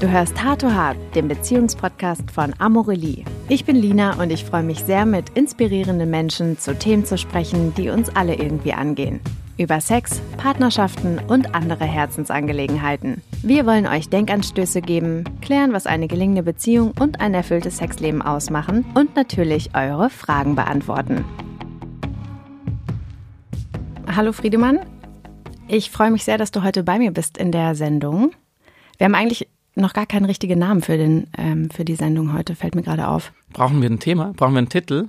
Du hörst Hard to Hard, den Beziehungspodcast von Amorelie. Ich bin Lina und ich freue mich sehr, mit inspirierenden Menschen zu Themen zu sprechen, die uns alle irgendwie angehen. Über Sex, Partnerschaften und andere Herzensangelegenheiten. Wir wollen euch Denkanstöße geben, klären, was eine gelingende Beziehung und ein erfülltes Sexleben ausmachen und natürlich eure Fragen beantworten. Hallo Friedemann, ich freue mich sehr, dass du heute bei mir bist in der Sendung. Wir haben eigentlich noch gar keinen richtigen Namen für, den, ähm, für die Sendung heute, fällt mir gerade auf. Brauchen wir ein Thema? Brauchen wir einen Titel?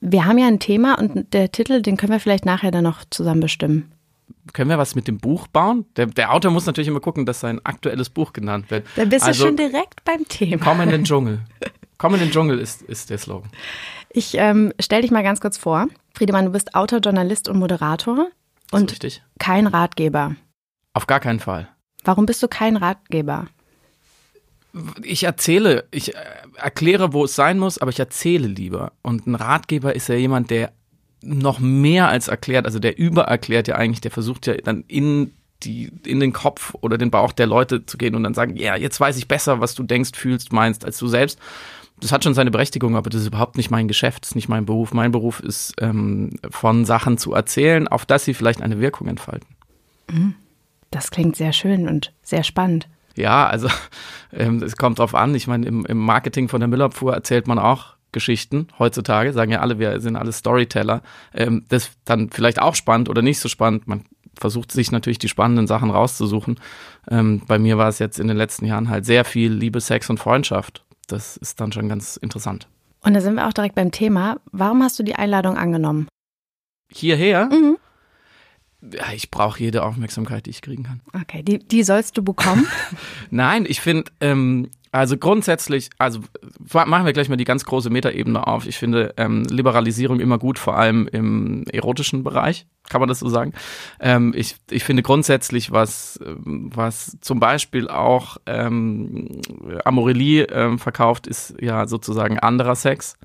Wir haben ja ein Thema und der Titel, den können wir vielleicht nachher dann noch zusammen bestimmen. Können wir was mit dem Buch bauen? Der, der Autor muss natürlich immer gucken, dass sein aktuelles Buch genannt wird. Dann bist also, du schon direkt beim Thema. Komm in den Dschungel. Komm in den Dschungel ist, ist der Slogan. Ich ähm, stell dich mal ganz kurz vor. Friedemann, du bist Autor, Journalist und Moderator. Und richtig. kein Ratgeber. Auf gar keinen Fall. Warum bist du kein Ratgeber? Ich erzähle, ich äh, erkläre, wo es sein muss, aber ich erzähle lieber. Und ein Ratgeber ist ja jemand, der noch mehr als erklärt, also der übererklärt ja eigentlich, der versucht ja dann in die, in den Kopf oder den Bauch der Leute zu gehen und dann sagen, ja, jetzt weiß ich besser, was du denkst, fühlst, meinst, als du selbst. Das hat schon seine Berechtigung, aber das ist überhaupt nicht mein Geschäft, das ist nicht mein Beruf. Mein Beruf ist, ähm, von Sachen zu erzählen, auf dass sie vielleicht eine Wirkung entfalten. Mhm. Das klingt sehr schön und sehr spannend. Ja, also ähm, es kommt drauf an. Ich meine, im, im Marketing von der Müllabfuhr erzählt man auch Geschichten heutzutage, sagen ja alle, wir sind alle Storyteller. Ähm, das ist dann vielleicht auch spannend oder nicht so spannend. Man versucht sich natürlich die spannenden Sachen rauszusuchen. Ähm, bei mir war es jetzt in den letzten Jahren halt sehr viel Liebe, Sex und Freundschaft. Das ist dann schon ganz interessant. Und da sind wir auch direkt beim Thema. Warum hast du die Einladung angenommen? Hierher? Mhm ich brauche jede Aufmerksamkeit, die ich kriegen kann. Okay, die, die sollst du bekommen? Nein, ich finde, ähm, also grundsätzlich, also machen wir gleich mal die ganz große Metaebene auf. Ich finde ähm, Liberalisierung immer gut, vor allem im erotischen Bereich, kann man das so sagen. Ähm, ich, ich finde grundsätzlich, was, was zum Beispiel auch ähm, Amorelie ähm, verkauft, ist ja sozusagen anderer Sex.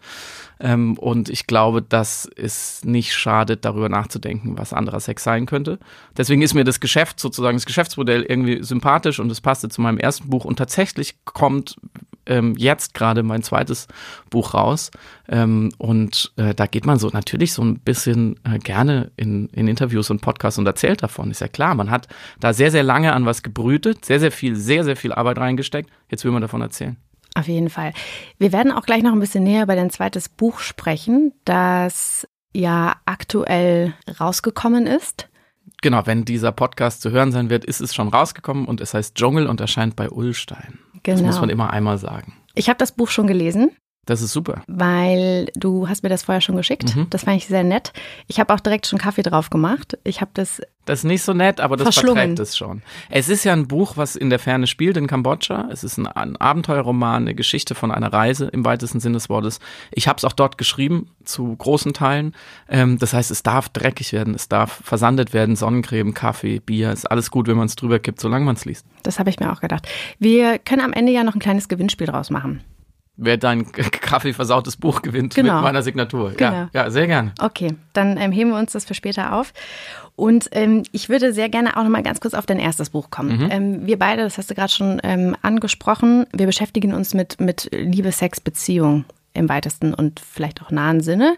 Ähm, und ich glaube, dass es nicht schadet, darüber nachzudenken, was anderer Sex sein könnte. Deswegen ist mir das Geschäft sozusagen, das Geschäftsmodell irgendwie sympathisch und es passte zu meinem ersten Buch. Und tatsächlich kommt ähm, jetzt gerade mein zweites Buch raus. Ähm, und äh, da geht man so natürlich so ein bisschen äh, gerne in, in Interviews und Podcasts und erzählt davon. Ist ja klar, man hat da sehr, sehr lange an was gebrütet, sehr, sehr viel, sehr, sehr viel Arbeit reingesteckt. Jetzt will man davon erzählen. Auf jeden Fall. Wir werden auch gleich noch ein bisschen näher über dein zweites Buch sprechen, das ja aktuell rausgekommen ist. Genau, wenn dieser Podcast zu hören sein wird, ist es schon rausgekommen und es heißt Dschungel und erscheint bei Ullstein. Genau. Das muss man immer einmal sagen. Ich habe das Buch schon gelesen. Das ist super. Weil du hast mir das vorher schon geschickt. Mhm. Das fand ich sehr nett. Ich habe auch direkt schon Kaffee drauf gemacht. Ich habe das. Das ist nicht so nett, aber das verträgt es schon. Es ist ja ein Buch, was in der Ferne spielt in Kambodscha. Es ist ein, ein Abenteuerroman, eine Geschichte von einer Reise im weitesten Sinne des Wortes. Ich habe es auch dort geschrieben, zu großen Teilen. Ähm, das heißt, es darf dreckig werden, es darf versandet werden, Sonnencreme, Kaffee, Bier, ist alles gut, wenn man es drüber kippt, solange man es liest. Das habe ich mir auch gedacht. Wir können am Ende ja noch ein kleines Gewinnspiel draus machen wer dein Kaffee versautes Buch gewinnt genau. mit meiner Signatur. Genau. Ja, ja, sehr gerne. Okay, dann ähm, heben wir uns das für später auf. Und ähm, ich würde sehr gerne auch noch mal ganz kurz auf dein erstes Buch kommen. Mhm. Ähm, wir beide, das hast du gerade schon ähm, angesprochen, wir beschäftigen uns mit, mit Liebe, Sex, Beziehung im weitesten und vielleicht auch nahen Sinne.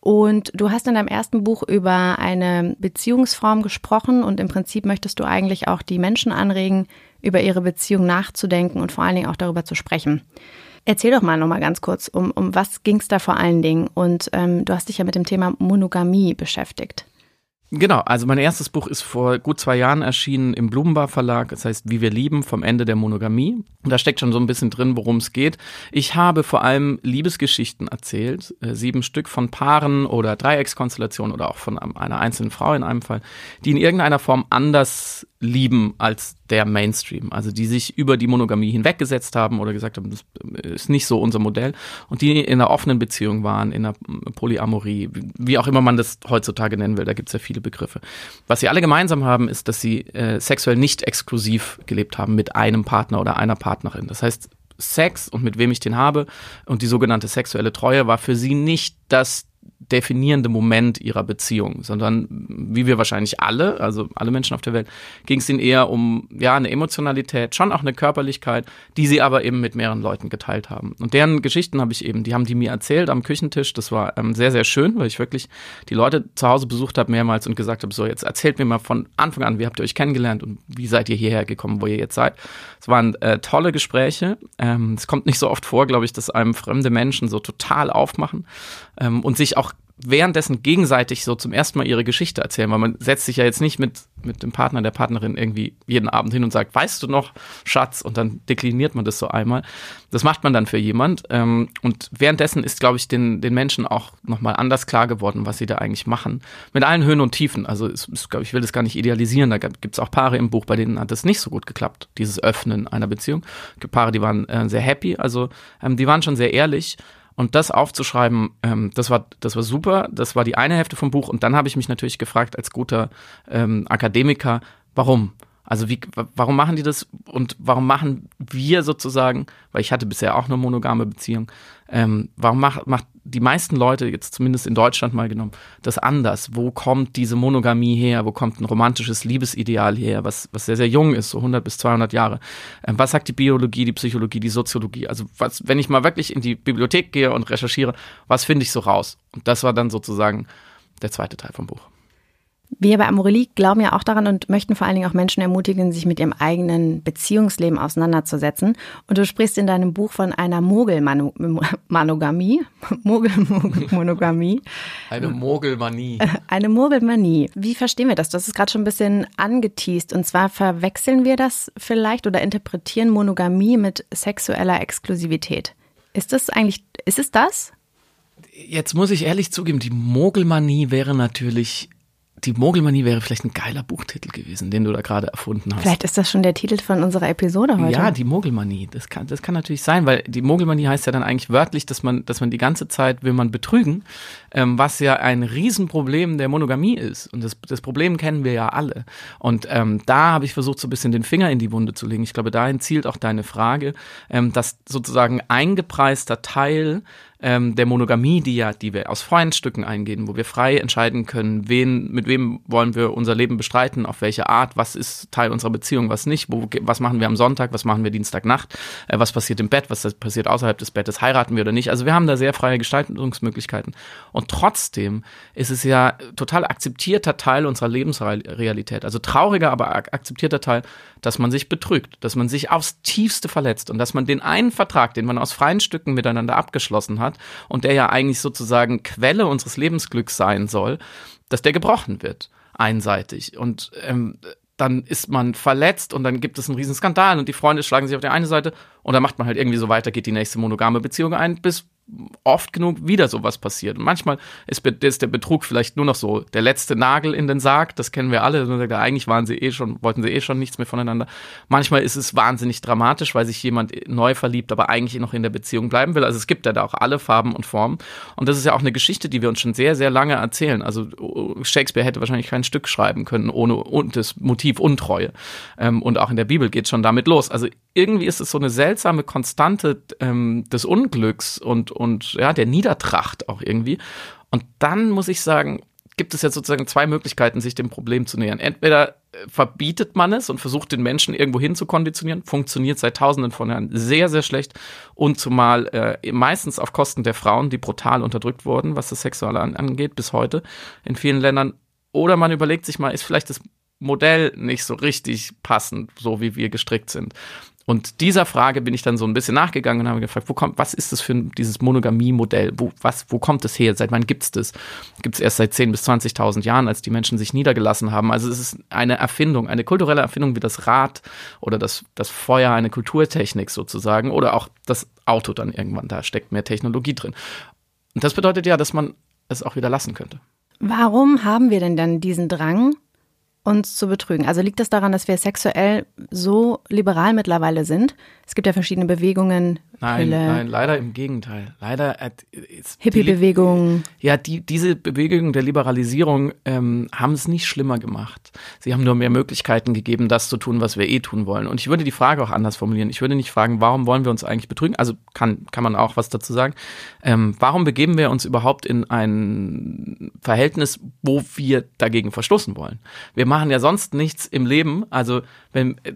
Und du hast in deinem ersten Buch über eine Beziehungsform gesprochen und im Prinzip möchtest du eigentlich auch die Menschen anregen, über ihre Beziehung nachzudenken und vor allen Dingen auch darüber zu sprechen. Erzähl doch mal nochmal ganz kurz, um, um was ging es da vor allen Dingen? Und ähm, du hast dich ja mit dem Thema Monogamie beschäftigt. Genau, also mein erstes Buch ist vor gut zwei Jahren erschienen im Blumenbar Verlag. Das heißt, Wie wir lieben vom Ende der Monogamie. Und da steckt schon so ein bisschen drin, worum es geht. Ich habe vor allem Liebesgeschichten erzählt, äh, sieben Stück von Paaren oder Dreieckskonstellationen oder auch von einer einzelnen Frau in einem Fall, die in irgendeiner Form anders lieben als der Mainstream. Also die sich über die Monogamie hinweggesetzt haben oder gesagt haben, das ist nicht so unser Modell und die in einer offenen Beziehung waren, in einer Polyamorie, wie auch immer man das heutzutage nennen will, da gibt es ja viele Begriffe. Was sie alle gemeinsam haben, ist, dass sie äh, sexuell nicht exklusiv gelebt haben mit einem Partner oder einer Partnerin. Das heißt, Sex und mit wem ich den habe und die sogenannte sexuelle Treue war für sie nicht das definierende Moment ihrer Beziehung, sondern wie wir wahrscheinlich alle, also alle Menschen auf der Welt, ging es ihnen eher um ja eine Emotionalität, schon auch eine Körperlichkeit, die sie aber eben mit mehreren Leuten geteilt haben. Und deren Geschichten habe ich eben, die haben die mir erzählt am Küchentisch. Das war ähm, sehr sehr schön, weil ich wirklich die Leute zu Hause besucht habe mehrmals und gesagt habe, so jetzt erzählt mir mal von Anfang an, wie habt ihr euch kennengelernt und wie seid ihr hierher gekommen, wo ihr jetzt seid. Es waren äh, tolle Gespräche. Ähm, es kommt nicht so oft vor, glaube ich, dass einem fremde Menschen so total aufmachen ähm, und sich auch währenddessen gegenseitig so zum ersten Mal ihre Geschichte erzählen, weil man setzt sich ja jetzt nicht mit, mit dem Partner, der Partnerin irgendwie jeden Abend hin und sagt, weißt du noch, Schatz, und dann dekliniert man das so einmal. Das macht man dann für jemand. Ähm, und währenddessen ist, glaube ich, den, den Menschen auch nochmal anders klar geworden, was sie da eigentlich machen. Mit allen Höhen und Tiefen. Also es, es, ich will das gar nicht idealisieren. Da gibt es auch Paare im Buch, bei denen hat das nicht so gut geklappt, dieses Öffnen einer Beziehung. Es gibt Paare, die waren äh, sehr happy, also ähm, die waren schon sehr ehrlich. Und das aufzuschreiben, ähm, das, war, das war super. Das war die eine Hälfte vom Buch. Und dann habe ich mich natürlich gefragt, als guter ähm, Akademiker, warum? Also wie, warum machen die das und warum machen wir sozusagen, weil ich hatte bisher auch eine monogame Beziehung, ähm, warum macht, macht die meisten Leute, jetzt zumindest in Deutschland mal genommen, das anders? Wo kommt diese Monogamie her? Wo kommt ein romantisches Liebesideal her, was, was sehr, sehr jung ist, so 100 bis 200 Jahre? Ähm, was sagt die Biologie, die Psychologie, die Soziologie? Also was, wenn ich mal wirklich in die Bibliothek gehe und recherchiere, was finde ich so raus? Und das war dann sozusagen der zweite Teil vom Buch. Wir bei Amorelie glauben ja auch daran und möchten vor allen Dingen auch Menschen ermutigen, sich mit ihrem eigenen Beziehungsleben auseinanderzusetzen. Und du sprichst in deinem Buch von einer Mogelmonogamie. Mogelmonogamie. Eine Mogelmanie. Eine Mogelmanie. Wie verstehen wir das? Hast es gerade schon ein bisschen angeteased. Und zwar verwechseln wir das vielleicht oder interpretieren Monogamie mit sexueller Exklusivität. Ist das eigentlich, ist es das? Jetzt muss ich ehrlich zugeben, die Mogelmanie wäre natürlich die Mogelmanie wäre vielleicht ein geiler Buchtitel gewesen, den du da gerade erfunden hast. Vielleicht ist das schon der Titel von unserer Episode heute. Ja, die Mogelmanie. Das kann, das kann natürlich sein, weil die Mogelmanie heißt ja dann eigentlich wörtlich, dass man, dass man die ganze Zeit will man betrügen, ähm, was ja ein Riesenproblem der Monogamie ist. Und das, das Problem kennen wir ja alle. Und ähm, da habe ich versucht, so ein bisschen den Finger in die Wunde zu legen. Ich glaube, dahin zielt auch deine Frage, ähm, dass sozusagen eingepreister Teil ähm, der Monogamie, die ja, die wir aus freien Stücken eingehen, wo wir frei entscheiden können, wen, mit wem wollen wir unser Leben bestreiten, auf welche Art, was ist Teil unserer Beziehung, was nicht, wo, was machen wir am Sonntag, was machen wir Dienstagnacht, äh, was passiert im Bett, was passiert außerhalb des Bettes, heiraten wir oder nicht. Also wir haben da sehr freie Gestaltungsmöglichkeiten. Und trotzdem ist es ja total akzeptierter Teil unserer Lebensrealität. Also trauriger, aber akzeptierter Teil, dass man sich betrügt, dass man sich aufs tiefste verletzt und dass man den einen Vertrag, den man aus freien Stücken miteinander abgeschlossen hat und der ja eigentlich sozusagen Quelle unseres Lebensglücks sein soll, dass der gebrochen wird, einseitig. Und ähm, dann ist man verletzt und dann gibt es einen riesen Skandal und die Freunde schlagen sich auf der eine Seite und dann macht man halt irgendwie so weiter, geht die nächste monogame Beziehung ein, bis oft genug wieder sowas passiert. Und manchmal ist, ist, der Betrug vielleicht nur noch so der letzte Nagel in den Sarg, das kennen wir alle. Eigentlich waren sie eh schon, wollten sie eh schon nichts mehr voneinander. Manchmal ist es wahnsinnig dramatisch, weil sich jemand neu verliebt, aber eigentlich noch in der Beziehung bleiben will. Also es gibt ja da auch alle Farben und Formen. Und das ist ja auch eine Geschichte, die wir uns schon sehr, sehr lange erzählen. Also Shakespeare hätte wahrscheinlich kein Stück schreiben können ohne und das Motiv Untreue. Ähm, und auch in der Bibel geht schon damit los. Also irgendwie ist es so eine seltsame Konstante ähm, des Unglücks und und ja, der Niedertracht auch irgendwie. Und dann muss ich sagen, gibt es jetzt sozusagen zwei Möglichkeiten, sich dem Problem zu nähern. Entweder äh, verbietet man es und versucht den Menschen irgendwo hin zu konditionieren, funktioniert seit tausenden von Jahren sehr, sehr schlecht und zumal äh, meistens auf Kosten der Frauen, die brutal unterdrückt wurden, was das Sexuelle angeht, bis heute in vielen Ländern. Oder man überlegt sich mal, ist vielleicht das Modell nicht so richtig passend, so wie wir gestrickt sind. Und dieser Frage bin ich dann so ein bisschen nachgegangen und habe gefragt, wo kommt, was ist das für ein, dieses Monogamie-Modell? Wo, wo kommt es her? Seit wann gibt es das? Gibt es erst seit 10.000 bis 20.000 Jahren, als die Menschen sich niedergelassen haben? Also es ist eine Erfindung, eine kulturelle Erfindung wie das Rad oder das, das Feuer, eine Kulturtechnik sozusagen oder auch das Auto dann irgendwann, da steckt mehr Technologie drin. Und das bedeutet ja, dass man es auch wieder lassen könnte. Warum haben wir denn dann diesen Drang, uns zu betrügen? Also liegt das daran, dass wir sexuell so liberal mittlerweile sind? Es gibt ja verschiedene Bewegungen. Nein, Pille, nein, leider im Gegenteil. Leider Hippie-Bewegung. Ja, die, diese Bewegungen der Liberalisierung ähm, haben es nicht schlimmer gemacht. Sie haben nur mehr Möglichkeiten gegeben, das zu tun, was wir eh tun wollen. Und ich würde die Frage auch anders formulieren. Ich würde nicht fragen, warum wollen wir uns eigentlich betrügen? Also kann, kann man auch was dazu sagen. Ähm, warum begeben wir uns überhaupt in ein Verhältnis, wo wir dagegen verstoßen wollen? Wir machen ja sonst nichts im Leben. Also wenn äh,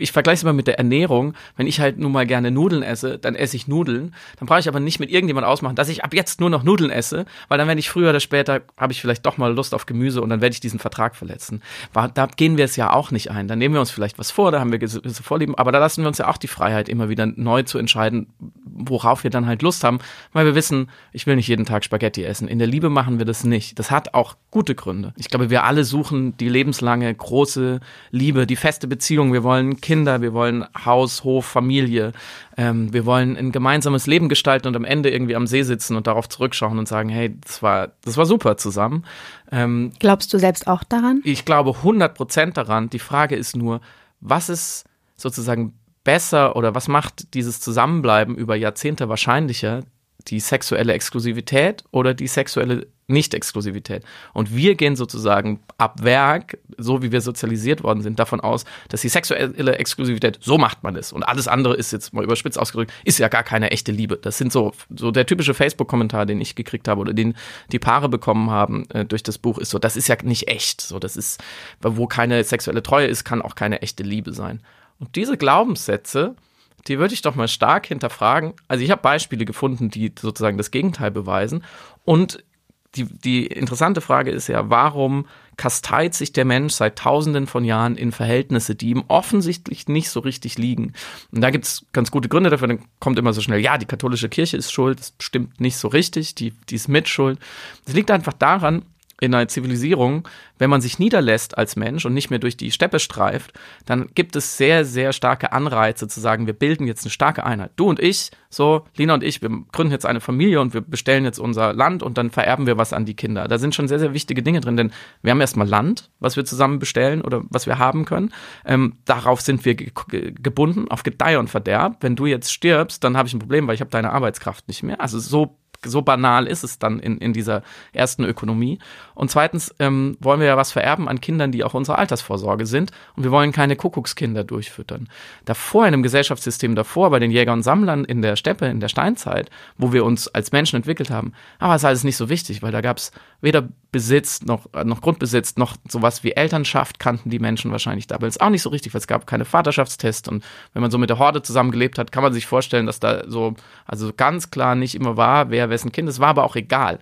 ich vergleiche es mal mit der Ernährung, wenn ich halt nun mal gerne Nudeln esse, dann esse ich Nudeln. Dann brauche ich aber nicht mit irgendjemand ausmachen, dass ich ab jetzt nur noch Nudeln esse, weil dann werde ich früher oder später habe ich vielleicht doch mal Lust auf Gemüse und dann werde ich diesen Vertrag verletzen. Da gehen wir es ja auch nicht ein. Dann nehmen wir uns vielleicht was vor, da haben wir gewisse Vorlieben, aber da lassen wir uns ja auch die Freiheit, immer wieder neu zu entscheiden, worauf wir dann halt Lust haben, weil wir wissen, ich will nicht jeden Tag Spaghetti essen. In der Liebe machen wir das nicht. Das hat auch gute Gründe. Ich glaube, wir alle suchen die lebenslange große Liebe, die feste Beziehung. Wir wollen Kinder, wir wollen Haus, Hof, Familie. Ähm, wir wollen ein gemeinsames Leben gestalten und am Ende irgendwie am See sitzen und darauf zurückschauen und sagen, hey, das war, das war super zusammen. Ähm, Glaubst du selbst auch daran? Ich glaube 100 Prozent daran. Die Frage ist nur, was ist sozusagen besser oder was macht dieses Zusammenbleiben über Jahrzehnte wahrscheinlicher? Die sexuelle Exklusivität oder die sexuelle Nicht-Exklusivität. Und wir gehen sozusagen ab Werk, so wie wir sozialisiert worden sind, davon aus, dass die sexuelle Exklusivität, so macht man es. Und alles andere ist jetzt mal überspitzt ausgedrückt, ist ja gar keine echte Liebe. Das sind so, so der typische Facebook-Kommentar, den ich gekriegt habe oder den die Paare bekommen haben äh, durch das Buch, ist so, das ist ja nicht echt. So, das ist, wo keine sexuelle Treue ist, kann auch keine echte Liebe sein. Und diese Glaubenssätze, die würde ich doch mal stark hinterfragen. Also ich habe Beispiele gefunden, die sozusagen das Gegenteil beweisen. Und die, die interessante Frage ist ja, warum kasteit sich der Mensch seit tausenden von Jahren in Verhältnisse, die ihm offensichtlich nicht so richtig liegen? Und da gibt es ganz gute Gründe dafür. Dann kommt immer so schnell, ja, die katholische Kirche ist schuld, das stimmt nicht so richtig, die, die ist mit schuld. Das liegt einfach daran, in einer Zivilisierung, wenn man sich niederlässt als Mensch und nicht mehr durch die Steppe streift, dann gibt es sehr, sehr starke Anreize zu sagen, wir bilden jetzt eine starke Einheit. Du und ich, so, Lina und ich, wir gründen jetzt eine Familie und wir bestellen jetzt unser Land und dann vererben wir was an die Kinder. Da sind schon sehr, sehr wichtige Dinge drin, denn wir haben erstmal Land, was wir zusammen bestellen oder was wir haben können. Ähm, darauf sind wir ge gebunden, auf Gedeih und Verderb. Wenn du jetzt stirbst, dann habe ich ein Problem, weil ich habe deine Arbeitskraft nicht mehr. Also so so banal ist es dann in, in dieser ersten Ökonomie. Und zweitens ähm, wollen wir ja was vererben an Kindern, die auch unsere Altersvorsorge sind. Und wir wollen keine Kuckuckskinder durchfüttern. Davor, in einem Gesellschaftssystem davor, bei den Jägern und Sammlern in der Steppe, in der Steinzeit, wo wir uns als Menschen entwickelt haben, aber es ist alles nicht so wichtig, weil da gab es weder Besitz noch, äh, noch Grundbesitz noch sowas wie Elternschaft kannten die Menschen wahrscheinlich damals auch nicht so richtig, weil es gab keine Vaterschaftstests. Und wenn man so mit der Horde zusammengelebt hat, kann man sich vorstellen, dass da so, also ganz klar nicht immer war, wer wessen Kind es war, aber auch egal.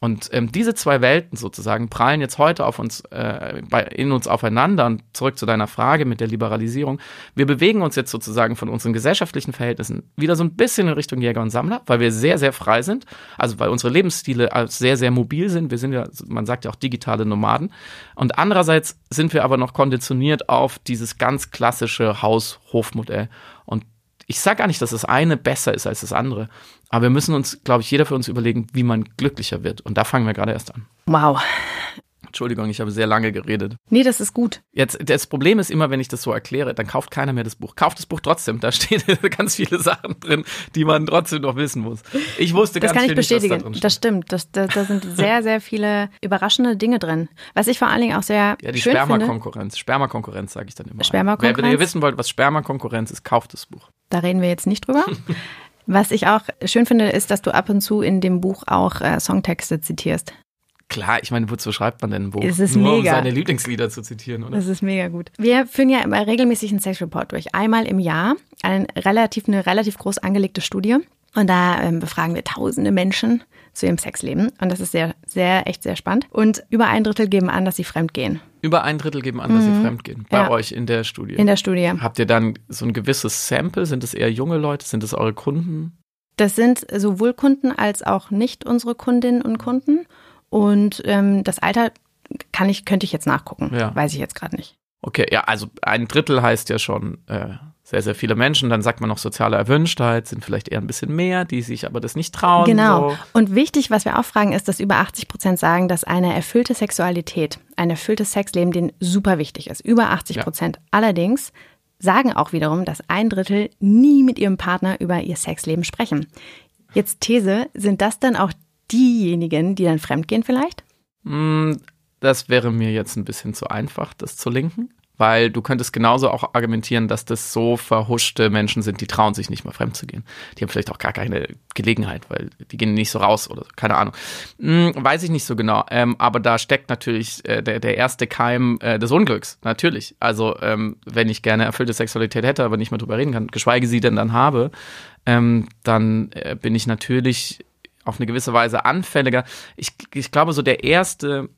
Und ähm, diese zwei Welten sozusagen prallen jetzt heute auf uns, äh, bei, in uns aufeinander. Und zurück zu deiner Frage mit der Liberalisierung. Wir bewegen uns jetzt sozusagen von unseren gesellschaftlichen Verhältnissen wieder so ein bisschen in Richtung Jäger und Sammler, weil wir sehr, sehr frei sind. Also weil unsere Lebensstile sehr, sehr mobil sind. Wir sind ja, man sagt ja auch digitale Nomaden. Und andererseits sind wir aber noch konditioniert auf dieses ganz klassische Haus-Hof-Modell. Und ich sage gar nicht, dass das eine besser ist als das andere, aber wir müssen uns, glaube ich, jeder für uns überlegen, wie man glücklicher wird. Und da fangen wir gerade erst an. Wow. Entschuldigung, ich habe sehr lange geredet. Nee, das ist gut. Jetzt, das Problem ist immer, wenn ich das so erkläre, dann kauft keiner mehr das Buch. Kauft das Buch trotzdem. Da stehen ganz viele Sachen drin, die man trotzdem noch wissen muss. Ich wusste das ganz kann ich bestätigen. Nicht, da das stimmt. Das, da, da sind sehr, sehr viele überraschende Dinge drin. Was ich vor allen Dingen auch sehr ja, die schön Spermakonkurrenz. Spermakonkurrenz sage ich dann immer. Spermakonkurrenz. Wenn ihr wissen wollt, was Spermakonkurrenz ist, kauft das Buch. Da reden wir jetzt nicht drüber. Was ich auch schön finde, ist, dass du ab und zu in dem Buch auch äh, Songtexte zitierst. Klar, ich meine, wozu schreibt man denn ein Buch? Es ist Nur mega. um seine Lieblingslieder zu zitieren, oder? Das ist mega gut. Wir führen ja immer regelmäßig einen Sex Report durch. Einmal im Jahr. Ein relativ, eine relativ groß angelegte Studie. Und da ähm, befragen wir tausende Menschen zu ihrem Sexleben. Und das ist sehr, sehr, echt sehr spannend. Und über ein Drittel geben an, dass sie fremd gehen. Über ein Drittel geben an, dass sie fremd gehen. Bei Ja. euch in der Studie. In der Studie. Habt ihr dann so ein gewisses Sample? Sind es eher junge Leute? Sind es eure Kunden? Das sind sowohl Kunden als auch nicht unsere Kundinnen und Kunden. Und ähm, das Alter kann ich, könnte ich jetzt nachgucken. Ja. Weiß ich jetzt gerade nicht. Okay, ja, also ein Drittel heißt ja schon äh, sehr, sehr viele Menschen. Dann sagt man noch soziale Erwünschtheit, sind vielleicht eher ein bisschen mehr, die sich aber das nicht trauen. Genau. So. Und wichtig, was wir auch fragen, ist, dass über 80 Prozent sagen, dass eine erfüllte Sexualität, ein erfülltes Sexleben denen super wichtig ist. Über 80 Prozent. Ja. Allerdings sagen auch wiederum, dass ein Drittel nie mit ihrem Partner über ihr Sexleben sprechen. Jetzt These, sind das dann auch diejenigen, die dann fremdgehen vielleicht? Hm, das wäre mir jetzt ein bisschen zu einfach, das zu linken weil du könntest genauso auch argumentieren, dass das so verhuschte Menschen sind, die trauen sich nicht mal fremd zu gehen. Die haben vielleicht auch gar keine Gelegenheit, weil die gehen nicht so raus oder so, keine Ahnung. Hm, weiß ich nicht so genau, ähm, aber da steckt natürlich äh, der, der erste Keim äh, des Unglücks, natürlich. Also ähm, wenn ich gerne erfüllte Sexualität hätte, aber nicht mehr drüber reden kann, geschweige sie denn dann habe, ähm, dann äh, bin ich natürlich auf eine gewisse Weise anfälliger. Ich, ich glaube, so der erste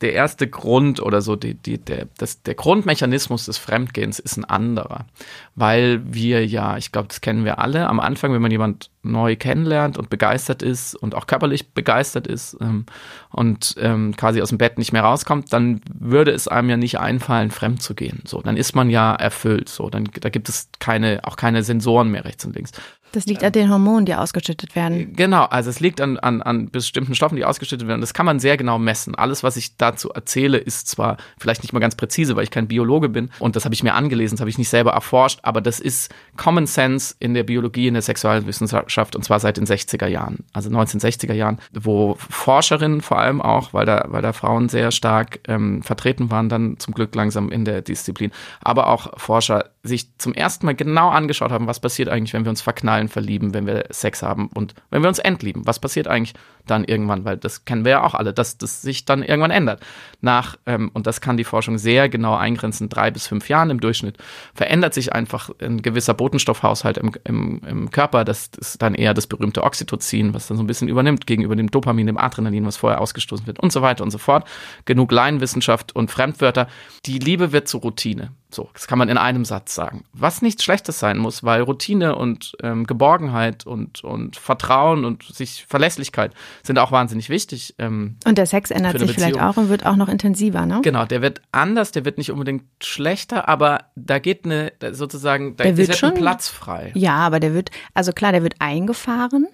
der erste Grund oder so, die, die, der, das, der Grundmechanismus des Fremdgehens ist ein anderer. Weil wir ja, ich glaube, das kennen wir alle, am Anfang, wenn man jemand neu kennenlernt und begeistert ist und auch körperlich begeistert ist ähm, und ähm, quasi aus dem Bett nicht mehr rauskommt, dann würde es einem ja nicht einfallen, fremd zu gehen. So, dann ist man ja erfüllt. So, dann da gibt es keine, auch keine Sensoren mehr rechts und links. Das liegt an den Hormonen, die ausgeschüttet werden. Genau, also es liegt an, an, an bestimmten Stoffen, die ausgeschüttet werden. Das kann man sehr genau messen. Alles, was ich dazu erzähle, ist zwar vielleicht nicht mal ganz präzise, weil ich kein Biologe bin und das habe ich mir angelesen, das habe ich nicht selber erforscht, aber das ist Common Sense in der Biologie, in der Sexualwissenschaft und zwar seit den 60er Jahren, also 1960er Jahren, wo Forscherinnen vor allem auch, weil da, weil da Frauen sehr stark ähm, vertreten waren, dann zum Glück langsam in der Disziplin, aber auch Forscher sich zum ersten Mal genau angeschaut haben, was passiert eigentlich, wenn wir uns verknallen, verlieben, wenn wir Sex haben und wenn wir uns entlieben. Was passiert eigentlich dann irgendwann? Weil das kennen wir ja auch alle, dass das sich dann irgendwann ändert. Nach, ähm, und das kann die Forschung sehr genau eingrenzen, drei bis fünf Jahren im Durchschnitt, verändert sich einfach ein gewisser Botenstoffhaushalt im, im, im Körper. Das ist dann eher das berühmte Oxytocin, was dann so ein bisschen übernimmt gegenüber dem Dopamin, dem Adrenalin, was vorher ausgestoßen wird und so weiter und so fort. Genug Laienwissenschaft und Fremdwörter. Die Liebe wird zur Routine. So, das kann man in einem Satz sagen. Was nichts Schlechtes sein muss, weil Routine und ähm, Geborgenheit und, und Vertrauen und sich Verlässlichkeit sind auch wahnsinnig wichtig. Ähm, und der Sex ändert sich vielleicht auch und wird auch noch intensiver, ne? Genau, der wird anders, der wird nicht unbedingt schlechter, aber da geht eine, sozusagen, da der wird schon, Platz frei. Ja, aber der wird, also klar, der wird eingefahren.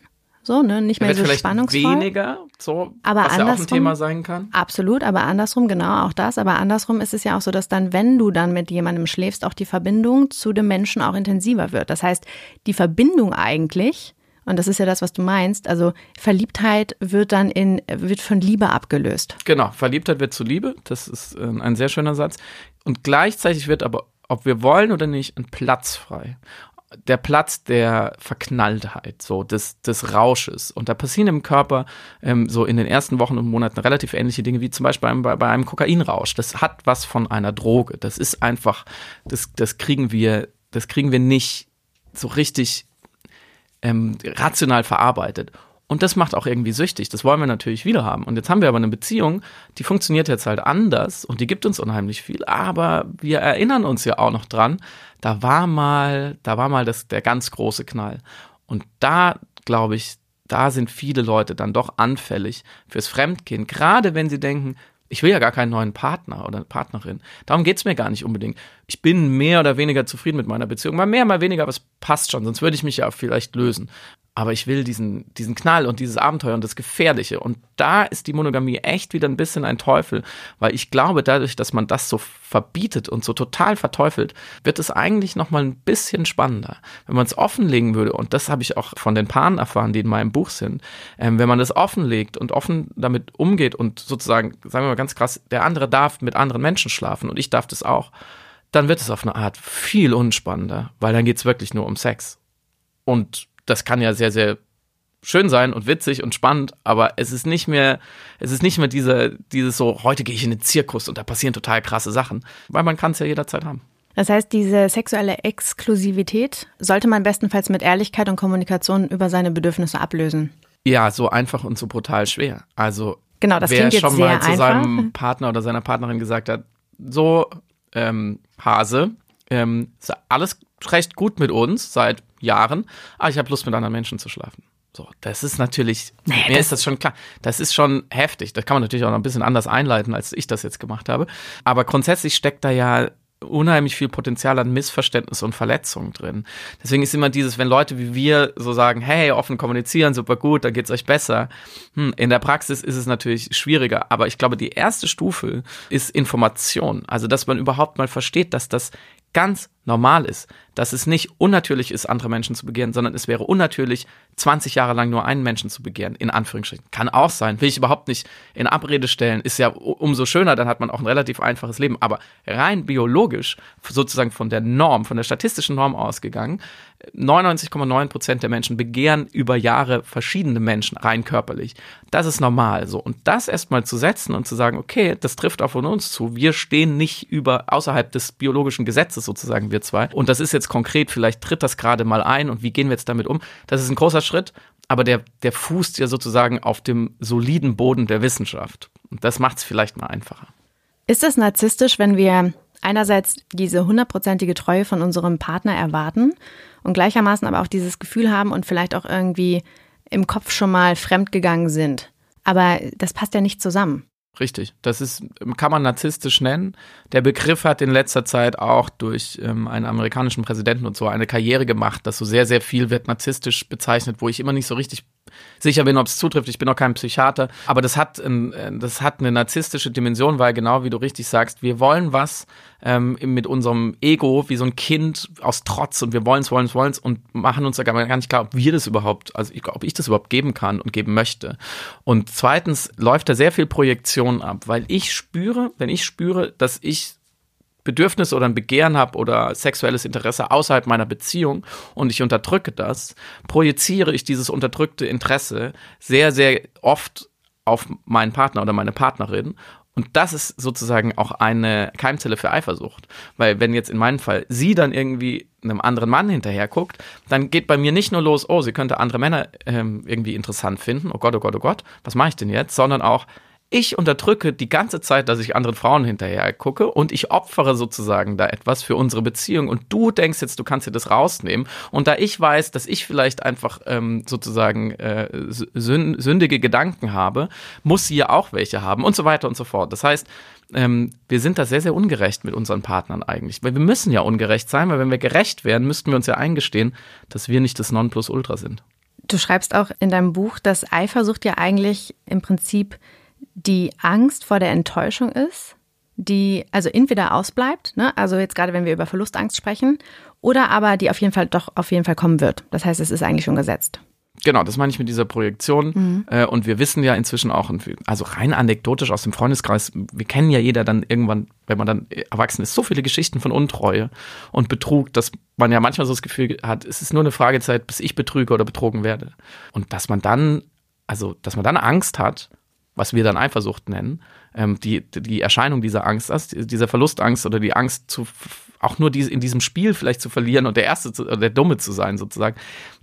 So, ne? Nicht mehr so vielleicht spannungsvoll. weniger, so, aber was ja auch ein Thema sein kann. Absolut, aber andersrum, genau, auch das. Aber andersrum ist es ja auch so, dass dann, wenn du dann mit jemandem schläfst, auch die Verbindung zu dem Menschen auch intensiver wird. Das heißt, die Verbindung eigentlich, und das ist ja das, was du meinst, also Verliebtheit wird dann in, wird von Liebe abgelöst. Genau, Verliebtheit wird zu Liebe, das ist äh, ein sehr schöner Satz. Und gleichzeitig wird aber ob wir wollen oder nicht, ein Platz frei der Platz der Verknalltheit, so des, des Rausches. Und da passieren im Körper ähm, so in den ersten Wochen und Monaten relativ ähnliche Dinge wie zum Beispiel bei, bei einem Kokainrausch. Das hat was von einer Droge. Das ist einfach, das, das kriegen wir, das kriegen wir nicht so richtig ähm, rational verarbeitet. Und das macht auch irgendwie süchtig. Das wollen wir natürlich wieder haben. Und jetzt haben wir aber eine Beziehung, die funktioniert jetzt halt anders und die gibt uns unheimlich viel. Aber wir erinnern uns ja auch noch dran, da war mal, da war mal das, der ganz große Knall. Und da, glaube ich, da sind viele Leute dann doch anfällig fürs Fremdgehen. Gerade wenn sie denken, ich will ja gar keinen neuen Partner oder Partnerin. Darum geht's mir gar nicht unbedingt. Ich bin mehr oder weniger zufrieden mit meiner Beziehung. Mal mehr, mal weniger, aber es passt schon, sonst würde ich mich ja vielleicht lösen aber ich will diesen, diesen Knall und dieses Abenteuer und das Gefährliche. Und da ist die Monogamie echt wieder ein bisschen ein Teufel, weil ich glaube, dadurch, dass man das so verbietet und so total verteufelt, wird es eigentlich nochmal ein bisschen spannender. Wenn man es offenlegen würde, und das habe ich auch von den Paaren erfahren, die in meinem Buch sind, ähm, wenn man das offenlegt und offen damit umgeht und sozusagen, sagen wir mal ganz krass, der andere darf mit anderen Menschen schlafen und ich darf das auch, dann wird es auf eine Art viel unspannender, weil dann geht es wirklich nur um Sex. Und das kann ja sehr, sehr schön sein und witzig und spannend, aber es ist nicht mehr, es ist nicht mehr diese, dieses so, heute gehe ich in den Zirkus und da passieren total krasse Sachen, weil man kann es ja jederzeit haben. Das heißt, diese sexuelle Exklusivität sollte man bestenfalls mit Ehrlichkeit und Kommunikation über seine Bedürfnisse ablösen. Ja, so einfach und so brutal schwer. Also genau, das wer schon mal zu seinem Partner oder seiner Partnerin gesagt hat, so ähm, Hase, ähm, alles recht gut mit uns seit Jahren, aber ich habe Lust mit anderen Menschen zu schlafen. So, das ist natürlich, naja, mir das ist das schon klar. Das ist schon heftig. Das kann man natürlich auch noch ein bisschen anders einleiten, als ich das jetzt gemacht habe. Aber grundsätzlich steckt da ja unheimlich viel Potenzial an Missverständnis und Verletzung drin. Deswegen ist immer dieses, wenn Leute wie wir so sagen, hey, offen kommunizieren, super gut, da geht's euch besser. Hm, in der Praxis ist es natürlich schwieriger, aber ich glaube, die erste Stufe ist Information. Also, dass man überhaupt mal versteht, dass das ganz normal ist, dass es nicht unnatürlich ist, andere Menschen zu begehren, sondern es wäre unnatürlich, 20 Jahre lang nur einen Menschen zu begehren, in Anführungsstrichen. Kann auch sein, will ich überhaupt nicht in Abrede stellen, ist ja umso schöner, dann hat man auch ein relativ einfaches Leben. Aber rein biologisch, sozusagen von der Norm, von der statistischen Norm ausgegangen, 99,9 Prozent der Menschen begehren über Jahre verschiedene Menschen rein körperlich. Das ist normal so. Und das erstmal zu setzen und zu sagen, okay, das trifft auch von uns zu. Wir stehen nicht über, außerhalb des biologischen Gesetzes sozusagen, wir zwei. Und das ist jetzt konkret, vielleicht tritt das gerade mal ein und wie gehen wir jetzt damit um? Das ist ein großer Schritt, aber der, der fußt ja sozusagen auf dem soliden Boden der Wissenschaft. Und das macht es vielleicht mal einfacher. Ist es narzisstisch, wenn wir einerseits diese hundertprozentige Treue von unserem Partner erwarten und gleichermaßen aber auch dieses Gefühl haben und vielleicht auch irgendwie im Kopf schon mal fremdgegangen sind. Aber das passt ja nicht zusammen. Richtig, das ist, kann man narzisstisch nennen. Der Begriff hat in letzter Zeit auch durch ähm, einen amerikanischen Präsidenten und so eine Karriere gemacht, dass so sehr, sehr viel wird narzisstisch bezeichnet, wo ich immer nicht so richtig sicher bin, ob es zutrifft. Ich bin auch kein Psychiater, aber das hat, ein, äh, das hat eine narzisstische Dimension, weil genau wie du richtig sagst, wir wollen was ähm, mit unserem Ego wie so ein Kind aus Trotz und wir wollen es, wollen es, wollen es und machen uns da gar nicht klar, ob wir das überhaupt, also ob ich das überhaupt geben kann und geben möchte. Und zweitens läuft da sehr viel Projektion ab, weil ich spüre, wenn ich spüre, dass ich Bedürfnis oder ein Begehren habe oder sexuelles Interesse außerhalb meiner Beziehung und ich unterdrücke das, projiziere ich dieses unterdrückte Interesse sehr, sehr oft auf meinen Partner oder meine Partnerin und das ist sozusagen auch eine Keimzelle für Eifersucht. Weil wenn jetzt in meinem Fall sie dann irgendwie einem anderen Mann hinterher guckt, dann geht bei mir nicht nur los, oh, sie könnte andere Männer ähm, irgendwie interessant finden, oh Gott, oh Gott, oh Gott, was mache ich denn jetzt? Sondern auch, ich unterdrücke die ganze Zeit, dass ich anderen Frauen hinterher gucke und ich opfere sozusagen da etwas für unsere Beziehung und du denkst jetzt, du kannst dir das rausnehmen und da ich weiß, dass ich vielleicht einfach ähm, sozusagen äh, sündige Gedanken habe, muss sie ja auch welche haben und so weiter und so fort. Das heißt, ähm, wir sind da sehr, sehr ungerecht mit unseren Partnern eigentlich, weil wir müssen ja ungerecht sein, weil wenn wir gerecht wären, müssten wir uns ja eingestehen, dass wir nicht das Nonplusultra sind. Du schreibst auch in deinem Buch, dass Eifersucht ja eigentlich im Prinzip die Angst vor der Enttäuschung ist, die also entweder ausbleibt, ne? also jetzt gerade wenn wir über Verlustangst sprechen, oder aber die auf jeden Fall doch auf jeden Fall kommen wird. Das heißt, es ist eigentlich schon gesetzt. Genau, das meine ich mit dieser Projektion. Mhm. Äh, und wir wissen ja inzwischen auch, also rein anekdotisch aus dem Freundeskreis, wir kennen ja jeder dann irgendwann, wenn man dann erwachsen ist, so viele Geschichten von Untreue und Betrug, dass man ja manchmal so das Gefühl hat, es ist nur eine Fragezeit, bis ich betrüge oder betrogen werde. Und dass man dann, also, dass man dann Angst hat, was wir dann Eifersucht nennen, ähm, die, die Erscheinung dieser Angst, dieser Verlustangst oder die Angst zu auch nur die, in diesem Spiel vielleicht zu verlieren und der Erste zu, oder der Dumme zu sein, sozusagen,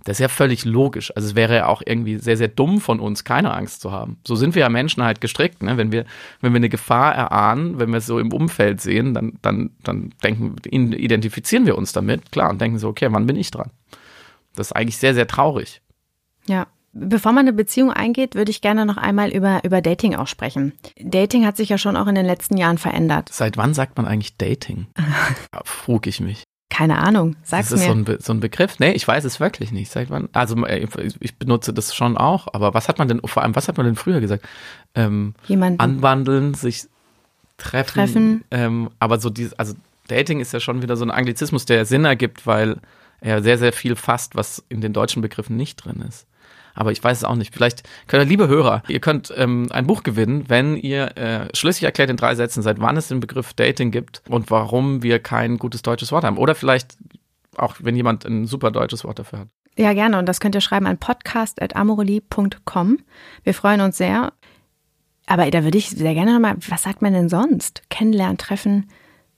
das ist ja völlig logisch. Also es wäre ja auch irgendwie sehr, sehr dumm von uns, keine Angst zu haben. So sind wir ja Menschen halt gestrickt. Ne? Wenn, wir, wenn wir eine Gefahr erahnen, wenn wir es so im Umfeld sehen, dann, dann, dann denken, identifizieren wir uns damit, klar, und denken so, okay, wann bin ich dran? Das ist eigentlich sehr, sehr traurig. Ja, Bevor man eine Beziehung eingeht, würde ich gerne noch einmal über, über Dating auch sprechen. Dating hat sich ja schon auch in den letzten Jahren verändert. Seit wann sagt man eigentlich Dating? frug ich mich. Keine Ahnung, sag's ist mir. So ein, Be so ein Begriff? Nee, ich weiß es wirklich nicht. Seit wann? Also äh, ich benutze das schon auch, aber was hat man denn, vor allem, was hat man denn früher gesagt? Ähm, Jemanden. Anwandeln, sich treffen. Treffen. Ähm, aber so dieses, also Dating ist ja schon wieder so ein Anglizismus, der Sinn ergibt, weil er sehr, sehr viel fasst, was in den deutschen Begriffen nicht drin ist aber ich weiß es auch nicht. Vielleicht könnt ihr, liebe Hörer, ihr könnt ähm, ein Buch gewinnen, wenn ihr äh, schlüssig erklärt in drei Sätzen, seit wann es den Begriff Dating gibt und warum wir kein gutes deutsches Wort haben. Oder vielleicht auch, wenn jemand ein super deutsches Wort dafür hat. Ja, gerne. Und das könnt ihr schreiben an podcast.amorelie.com. Wir freuen uns sehr. Aber da würde ich sehr gerne nochmal, was sagt man denn sonst? Kennenlernen, treffen?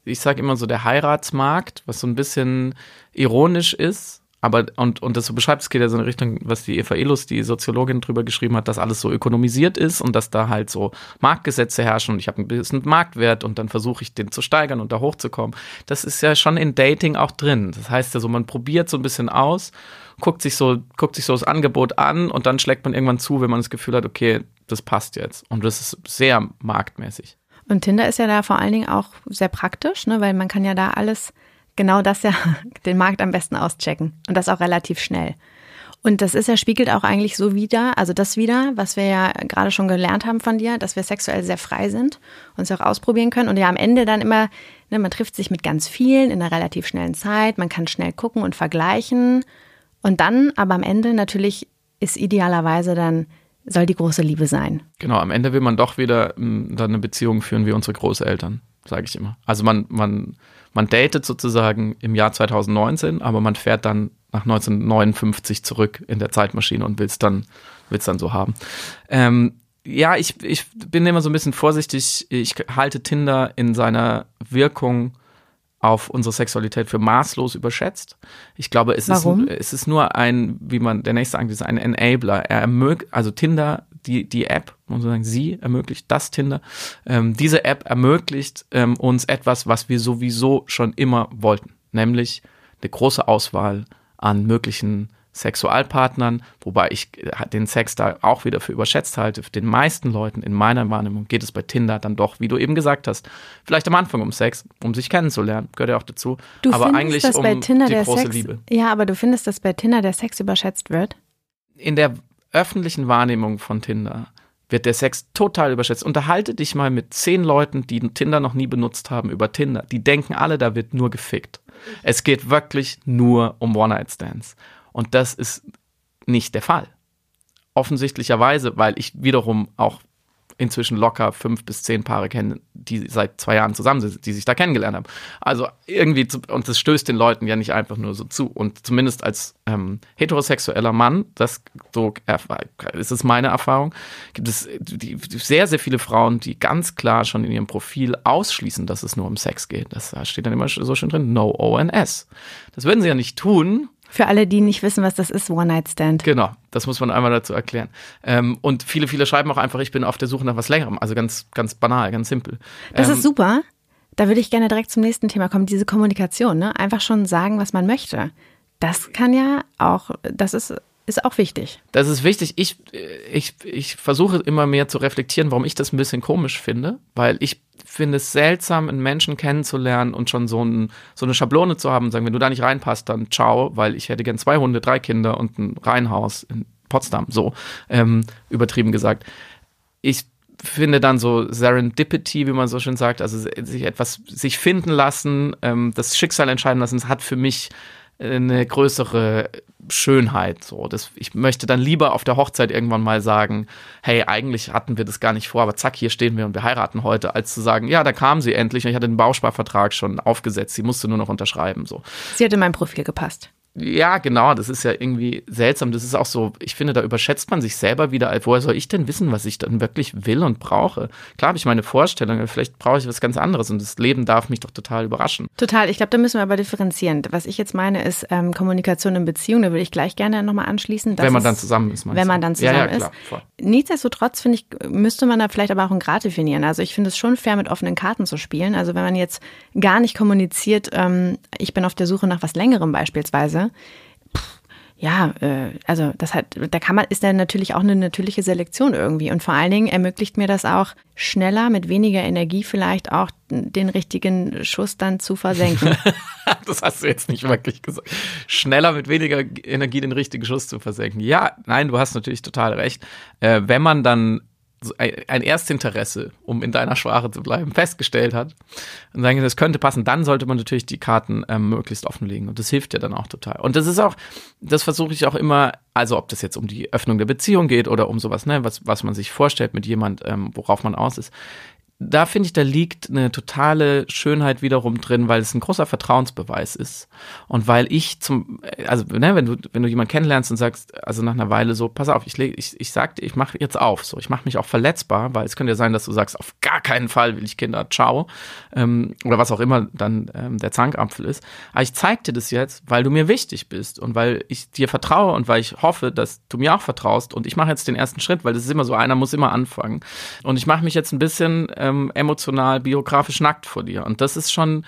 Ich sage immer so der Heiratsmarkt, was so ein bisschen ironisch ist aber und, und das so beschreibt, es geht ja so in Richtung, was die Eva Elus, die Soziologin, drüber geschrieben hat, dass alles so ökonomisiert ist und dass da halt so Marktgesetze herrschen und ich habe ein bisschen Marktwert und dann versuche ich den zu steigern und da hochzukommen. Das ist ja schon in Dating auch drin. Das heißt ja so, man probiert so ein bisschen aus, guckt sich so, guckt sich so das Angebot an und dann schlägt man irgendwann zu, wenn man das Gefühl hat, okay, das passt jetzt. Und das ist sehr marktmäßig. Und Tinder ist ja da vor allen Dingen auch sehr praktisch, ne, weil man kann ja da alles, genau das ja, den Markt am besten auschecken und das auch relativ schnell. Und das ist ja, spiegelt auch eigentlich so wieder, also das wieder, was wir ja gerade schon gelernt haben von dir, dass wir sexuell sehr frei sind, uns auch ausprobieren können und ja am Ende dann immer, ne, man trifft sich mit ganz vielen in einer relativ schnellen Zeit, man kann schnell gucken und vergleichen und dann aber am Ende natürlich ist idealerweise dann soll die große Liebe sein. Genau, am Ende will man doch wieder m, dann eine Beziehung führen wie unsere Großeltern, sage ich immer. Also man, man, man datet sozusagen im Jahr 2019, aber man fährt dann nach 1959 zurück in der Zeitmaschine und will es dann, will's dann so haben. Ähm, ja, ich, ich bin immer so ein bisschen vorsichtig. Ich halte Tinder in seiner Wirkung auf unsere Sexualität für maßlos überschätzt. Ich glaube, es, Warum? Ist, es ist nur ein, wie man der nächste sagt, ist ein Enabler. Er ermöglicht, also Tinder, die, die App, muss man sagen, sie ermöglicht das Tinder. Ähm, diese App ermöglicht ähm, uns etwas, was wir sowieso schon immer wollten, nämlich eine große Auswahl an möglichen Sexualpartnern, wobei ich äh, den Sex da auch wieder für überschätzt halte. Für den meisten Leuten in meiner Wahrnehmung geht es bei Tinder dann doch, wie du eben gesagt hast, vielleicht am Anfang um Sex, um sich kennenzulernen, gehört ja auch dazu, Du aber findest, eigentlich dass um bei Tinder die der große Sex, Liebe. Ja, aber du findest, dass bei Tinder der Sex überschätzt wird? In der öffentlichen Wahrnehmung von Tinder wird der Sex total überschätzt. Unterhalte dich mal mit zehn Leuten, die Tinder noch nie benutzt haben, über Tinder. Die denken alle, da wird nur gefickt. Es geht wirklich nur um One-Night-Stands. Und das ist nicht der Fall. Offensichtlicherweise, weil ich wiederum auch inzwischen locker fünf bis zehn Paare kenne, die seit zwei Jahren zusammen sind, die sich da kennengelernt haben. Also irgendwie, zu, und das stößt den Leuten ja nicht einfach nur so zu. Und zumindest als ähm, heterosexueller Mann, das so ist es meine Erfahrung, gibt es die, sehr, sehr viele Frauen, die ganz klar schon in ihrem Profil ausschließen, dass es nur um Sex geht. Das da steht dann immer so schön drin, no ONS. Das würden sie ja nicht tun, Für alle, die nicht wissen, was das ist, One-Night-Stand. Genau, das muss man einmal dazu erklären. Ähm, und viele, viele schreiben auch einfach, ich bin auf der Suche nach was Längerem. Also ganz, ganz banal, ganz simpel. Das ähm, ist super. Da würde ich gerne direkt zum nächsten Thema kommen, diese Kommunikation, ne? Einfach schon sagen, was man möchte. Das kann ja auch, das ist, ist auch wichtig. Das ist wichtig. Ich, ich, ich versuche immer mehr zu reflektieren, warum ich das ein bisschen komisch finde, weil ich finde es seltsam, einen Menschen kennenzulernen und schon so, ein, so eine Schablone zu haben und sagen, wenn du da nicht reinpasst, dann ciao, weil ich hätte gern zwei Hunde, drei Kinder und ein Reihenhaus in Potsdam, so ähm, übertrieben gesagt. Ich finde dann so Serendipity, wie man so schön sagt, also sich etwas sich finden lassen, ähm, das Schicksal entscheiden lassen, das hat für mich eine größere Schönheit. So, das, ich möchte dann lieber auf der Hochzeit irgendwann mal sagen, hey, eigentlich hatten wir das gar nicht vor, aber zack, hier stehen wir und wir heiraten heute, als zu sagen, ja, da kam sie endlich und ich hatte den Bausparvertrag schon aufgesetzt, sie musste nur noch unterschreiben. So. Sie hat in mein Profil gepasst. Ja, genau, das ist ja irgendwie seltsam. Das ist auch so, ich finde, da überschätzt man sich selber wieder. Woher soll ich denn wissen, was ich dann wirklich will und brauche? Klar habe ich meine Vorstellungen, vielleicht brauche ich was ganz anderes und das Leben darf mich doch total überraschen. Total. Ich glaube, da müssen wir aber differenzieren. Was ich jetzt meine, ist ähm, Kommunikation in Beziehung. Da würde ich gleich gerne nochmal anschließen. wenn man ist, dann zusammen ist, Wenn man dann zusammen ja, ja, ist. klar, voll. Nichtsdestotrotz finde ich, müsste man da vielleicht aber auch einen Grad definieren. Also ich finde es schon fair, mit offenen Karten zu spielen. Also wenn man jetzt gar nicht kommuniziert, ähm, ich bin auf der Suche nach was Längerem beispielsweise, pff, ja, äh, also das hat, da kann man, ist dann natürlich auch eine natürliche Selektion irgendwie. Und vor allen Dingen ermöglicht mir das auch schneller, mit weniger Energie vielleicht auch den richtigen Schuss dann zu versenken. das hast du jetzt nicht wirklich gesagt. Schneller mit weniger Energie den richtigen Schuss zu versenken. Ja, nein, du hast natürlich total recht. Äh, wenn man dann ein Erstinteresse, um in deiner Sprache zu bleiben, festgestellt hat und sagen, das könnte passen, dann sollte man natürlich die Karten ähm, möglichst offenlegen. Und das hilft ja dann auch total. Und das ist auch, das versuche ich auch immer, also ob das jetzt um die Öffnung der Beziehung geht oder um sowas, ne, was, was man sich vorstellt mit jemand, ähm, worauf man aus ist. Da finde ich, da liegt eine totale Schönheit wiederum drin, weil es ein großer Vertrauensbeweis ist. Und weil ich zum, also ne, wenn du, wenn du jemanden kennenlernst und sagst, also nach einer Weile so, pass auf, ich leg, ich, ich sag dir, ich mache jetzt auf, so, ich mache mich auch verletzbar, weil es könnte ja sein, dass du sagst, auf gar keinen Fall will ich Kinder, ciao, ähm, oder was auch immer dann ähm, der Zankapfel ist. Aber ich zeig dir das jetzt, weil du mir wichtig bist und weil ich dir vertraue und weil ich hoffe, dass du mir auch vertraust und ich mache jetzt den ersten Schritt, weil das ist immer so, einer muss immer anfangen. Und ich mache mich jetzt ein bisschen ähm, emotional, biografisch nackt vor dir. Und das ist schon,